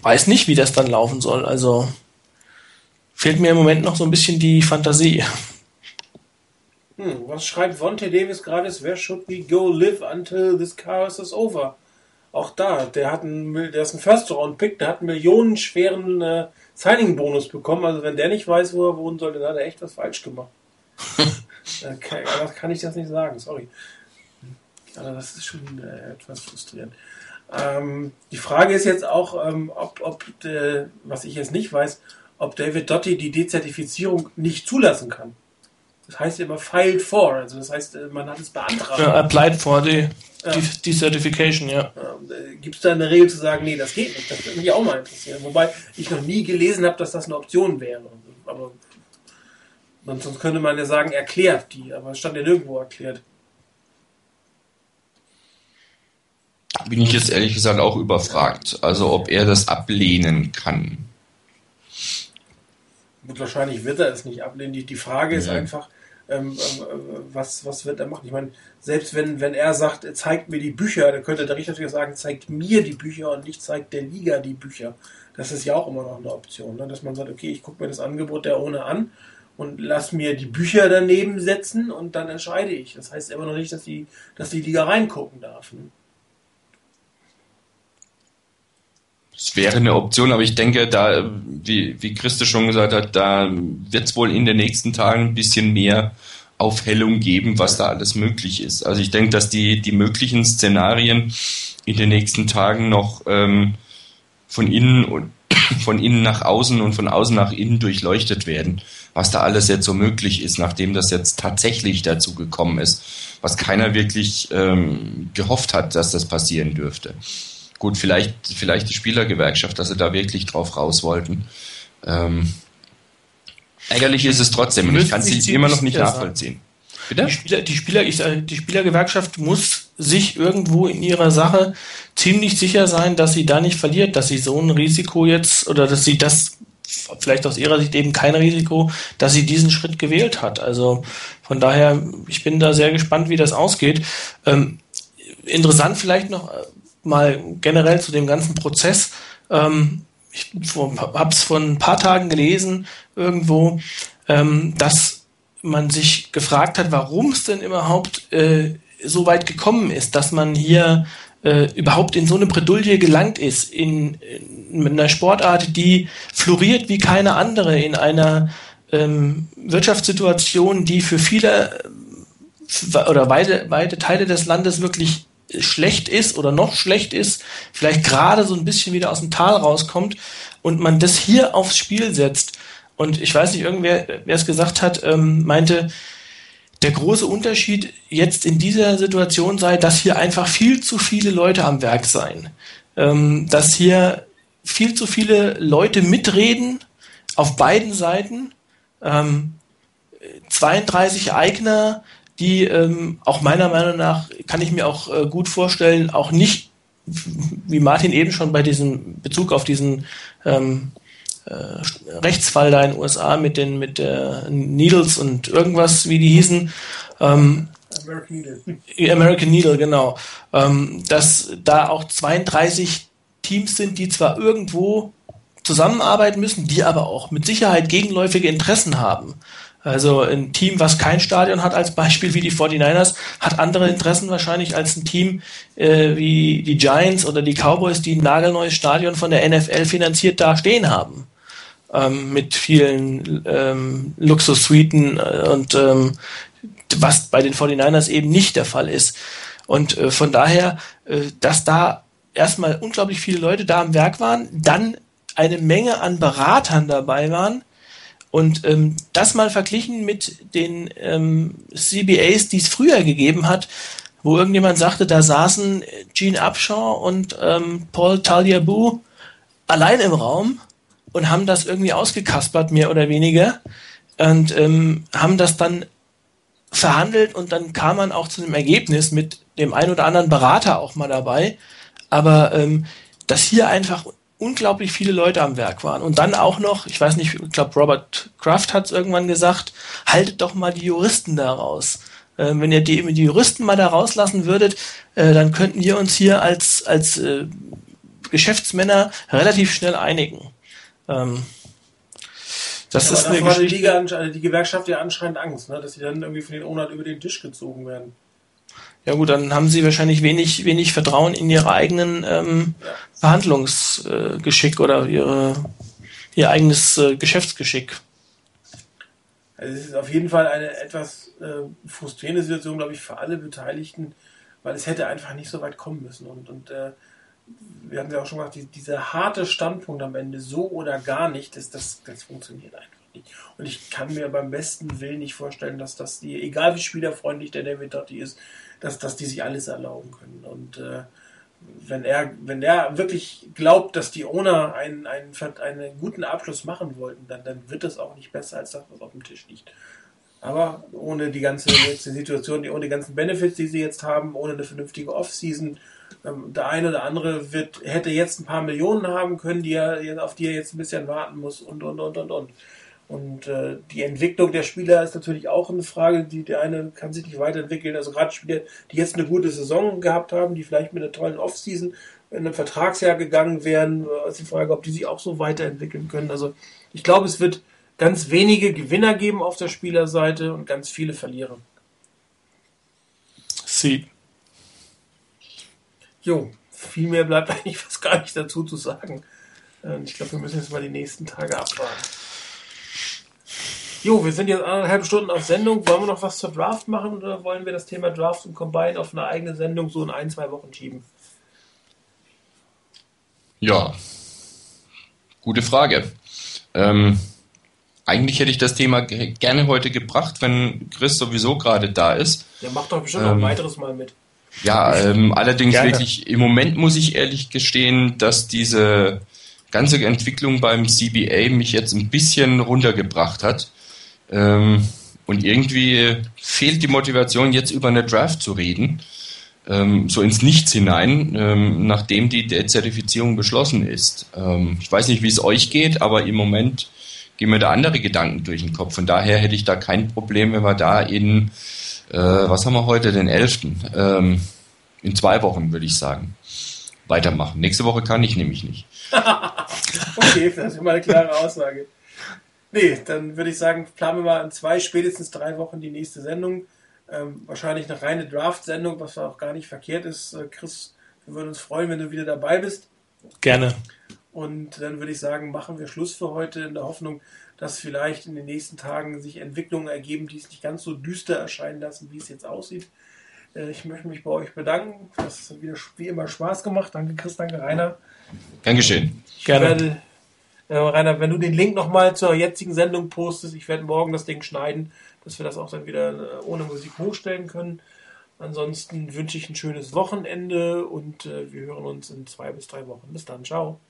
weiß nicht, wie das dann laufen soll. Also fehlt mir im Moment noch so ein bisschen die Fantasie. Hm, was schreibt Vonte Davis gerade? Where should we go live until this chaos is over? Auch da, der hat einen, der ist ein First-Round-Pick, der hat einen millionenschweren äh, Signing-Bonus bekommen. Also wenn der nicht weiß, wo er wohnen sollte, dann hat er echt was falsch gemacht. äh, kann, kann ich das nicht sagen, sorry. Also das ist schon äh, etwas frustrierend. Ähm, die Frage ist jetzt auch, ähm, ob, ob äh, was ich jetzt nicht weiß, ob David Dotti die Dezertifizierung nicht zulassen kann. Das heißt immer filed for, also das heißt, äh, man hat es beantragt. Ja, applied for the ja. Die, die Certification, ja. Gibt es da eine Regel zu sagen, nee, das geht nicht? Das würde mich auch mal interessieren. Wobei ich noch nie gelesen habe, dass das eine Option wäre. Aber sonst könnte man ja sagen, erklärt die, aber es stand ja nirgendwo erklärt. Bin ich jetzt ehrlich gesagt auch überfragt. Also ob er das ablehnen kann. Gut, wahrscheinlich wird er es nicht ablehnen. Die, die Frage ist einfach, ähm, äh, was, was wird er machen? Ich meine, selbst wenn, wenn er sagt, zeigt mir die Bücher, dann könnte der Richter natürlich sagen, zeigt mir die Bücher und nicht zeigt der Liga die Bücher. Das ist ja auch immer noch eine Option, ne? dass man sagt, okay, ich gucke mir das Angebot der ohne an und lass mir die Bücher daneben setzen und dann entscheide ich. Das heißt immer noch nicht, dass die, dass die Liga reingucken darf. Ne? Es wäre eine Option, aber ich denke, da, wie, wie Christe schon gesagt hat, da wird es wohl in den nächsten Tagen ein bisschen mehr Aufhellung geben, was da alles möglich ist. Also ich denke, dass die, die möglichen Szenarien in den nächsten Tagen noch ähm, von innen und von innen nach außen und von außen nach innen durchleuchtet werden, was da alles jetzt so möglich ist, nachdem das jetzt tatsächlich dazu gekommen ist, was keiner wirklich ähm, gehofft hat, dass das passieren dürfte. Gut, vielleicht, vielleicht die Spielergewerkschaft, dass sie da wirklich drauf raus wollten. Ähm, ärgerlich ist es trotzdem und ich kann es immer noch nicht nachvollziehen. Bitte? Die, Spieler, die, Spieler, ich, die Spielergewerkschaft muss sich irgendwo in ihrer Sache ziemlich sicher sein, dass sie da nicht verliert, dass sie so ein Risiko jetzt oder dass sie das vielleicht aus ihrer Sicht eben kein Risiko, dass sie diesen Schritt gewählt hat. Also von daher, ich bin da sehr gespannt, wie das ausgeht. Ähm, interessant vielleicht noch, mal generell zu dem ganzen Prozess. Ähm, ich habe es vor ein paar Tagen gelesen irgendwo, ähm, dass man sich gefragt hat, warum es denn überhaupt äh, so weit gekommen ist, dass man hier äh, überhaupt in so eine Bredouille gelangt ist, in, in einer Sportart, die floriert wie keine andere, in einer ähm, Wirtschaftssituation, die für viele oder weite, weite Teile des Landes wirklich schlecht ist oder noch schlecht ist, vielleicht gerade so ein bisschen wieder aus dem Tal rauskommt und man das hier aufs Spiel setzt. Und ich weiß nicht, irgendwer, wer es gesagt hat, ähm, meinte, der große Unterschied jetzt in dieser Situation sei, dass hier einfach viel zu viele Leute am Werk seien. Ähm, dass hier viel zu viele Leute mitreden auf beiden Seiten. Ähm, 32 Eigner, die ähm, auch meiner Meinung nach, kann ich mir auch äh, gut vorstellen, auch nicht, wie Martin eben schon bei diesem Bezug auf diesen ähm, äh, Rechtsfall da in den USA mit den mit der Needles und irgendwas, wie die hießen. Ähm, American Needle. American Needle, genau. Ähm, dass da auch 32 Teams sind, die zwar irgendwo zusammenarbeiten müssen, die aber auch mit Sicherheit gegenläufige Interessen haben. Also ein Team, was kein Stadion hat, als Beispiel wie die 49ers, hat andere Interessen wahrscheinlich als ein Team äh, wie die Giants oder die Cowboys, die ein nagelneues Stadion von der NFL finanziert da stehen haben. Ähm, mit vielen ähm, Luxussuiten äh, und ähm, was bei den 49ers eben nicht der Fall ist. Und äh, von daher, äh, dass da erstmal unglaublich viele Leute da am Werk waren, dann eine Menge an Beratern dabei waren. Und ähm, das mal verglichen mit den ähm, CBAs, die es früher gegeben hat, wo irgendjemand sagte, da saßen Gene Upshaw und ähm, Paul Talyabu allein im Raum und haben das irgendwie ausgekaspert, mehr oder weniger, und ähm, haben das dann verhandelt und dann kam man auch zu einem Ergebnis mit dem ein oder anderen Berater auch mal dabei. Aber ähm, dass hier einfach unglaublich viele Leute am Werk waren. Und dann auch noch, ich weiß nicht, ich glaube, Robert Kraft hat es irgendwann gesagt, haltet doch mal die Juristen da raus. Äh, wenn ihr die, die Juristen mal da rauslassen würdet, äh, dann könnten wir uns hier als, als äh, Geschäftsmänner relativ schnell einigen. Ähm, das ja, ist eine Geschichte. Die, Liga, also die Gewerkschaft ja anscheinend Angst, ne? dass sie dann irgendwie von den Ownern über den Tisch gezogen werden. Ja gut, dann haben sie wahrscheinlich wenig, wenig Vertrauen in ihre eigenen ähm. Verhandlungsgeschick äh, oder ihre, ihr eigenes äh, Geschäftsgeschick. Also es ist auf jeden Fall eine etwas äh, frustrierende Situation, glaube ich, für alle Beteiligten, weil es hätte einfach nicht so weit kommen müssen. Und, und äh, wir haben ja auch schon gesagt, die, dieser harte Standpunkt am Ende, so oder gar nicht, das, das, das funktioniert einfach nicht. Und ich kann mir beim besten Willen nicht vorstellen, dass das die, egal wie spielerfreundlich der David Dotti ist, dass, dass die sich alles erlauben können. Und äh, wenn er, wenn er wirklich glaubt, dass die Owner einen, einen, einen guten Abschluss machen wollten, dann, dann wird das auch nicht besser als das, was auf dem Tisch liegt. Aber ohne die ganze Situation, ohne die ganzen Benefits, die sie jetzt haben, ohne eine vernünftige Offseason, ähm, der eine oder andere wird, hätte jetzt ein paar Millionen haben können, die er, auf die er jetzt ein bisschen warten muss und, und, und, und, und. Und äh, die Entwicklung der Spieler ist natürlich auch eine Frage, die der eine kann sich nicht weiterentwickeln. Also gerade Spieler, die jetzt eine gute Saison gehabt haben, die vielleicht mit einer tollen Offseason in einem Vertragsjahr gegangen wären, äh, ist die Frage, ob die sich auch so weiterentwickeln können. Also ich glaube, es wird ganz wenige Gewinner geben auf der Spielerseite und ganz viele Verlierer. Sie. Jo, viel mehr bleibt eigentlich fast gar nicht dazu zu sagen. Ähm, ich glaube, wir müssen jetzt mal die nächsten Tage abwarten. Jo, wir sind jetzt anderthalb Stunden auf Sendung. Wollen wir noch was zur Draft machen oder wollen wir das Thema Draft und Combine auf eine eigene Sendung so in ein, zwei Wochen schieben? Ja, gute Frage. Ähm, eigentlich hätte ich das Thema gerne heute gebracht, wenn Chris sowieso gerade da ist. Der macht doch bestimmt ähm, noch ein weiteres Mal mit. Ja, ähm, allerdings Gerne. wirklich, im Moment muss ich ehrlich gestehen, dass diese ganze Entwicklung beim CBA mich jetzt ein bisschen runtergebracht hat. Ähm, und irgendwie fehlt die Motivation, jetzt über eine Draft zu reden, ähm, so ins Nichts hinein, ähm, nachdem die Zertifizierung beschlossen ist. Ähm, ich weiß nicht, wie es euch geht, aber im Moment gehen mir da andere Gedanken durch den Kopf. Von daher hätte ich da kein Problem, wenn wir da in äh, was haben wir heute, den 11. Ähm, in zwei Wochen, würde ich sagen, weitermachen. Nächste Woche kann ich nämlich nicht. okay, das ist immer eine klare Aussage. Nee, dann würde ich sagen, planen wir mal in zwei, spätestens drei Wochen die nächste Sendung. Ähm, wahrscheinlich eine reine Draft-Sendung, was auch gar nicht verkehrt ist. Äh, Chris, wir würden uns freuen, wenn du wieder dabei bist. Gerne. Und dann würde ich sagen, machen wir Schluss für heute in der Hoffnung, dass vielleicht in den nächsten Tagen sich Entwicklungen ergeben, die es nicht ganz so düster erscheinen lassen, wie es jetzt aussieht. Äh, ich möchte mich bei euch bedanken. Das hat wieder wie immer Spaß gemacht. Danke, Chris, danke, Rainer. Geschehen. Gerne. Äh, Rainer, wenn du den Link nochmal zur jetzigen Sendung postest, ich werde morgen das Ding schneiden, dass wir das auch dann wieder äh, ohne Musik hochstellen können. Ansonsten wünsche ich ein schönes Wochenende und äh, wir hören uns in zwei bis drei Wochen. Bis dann, ciao.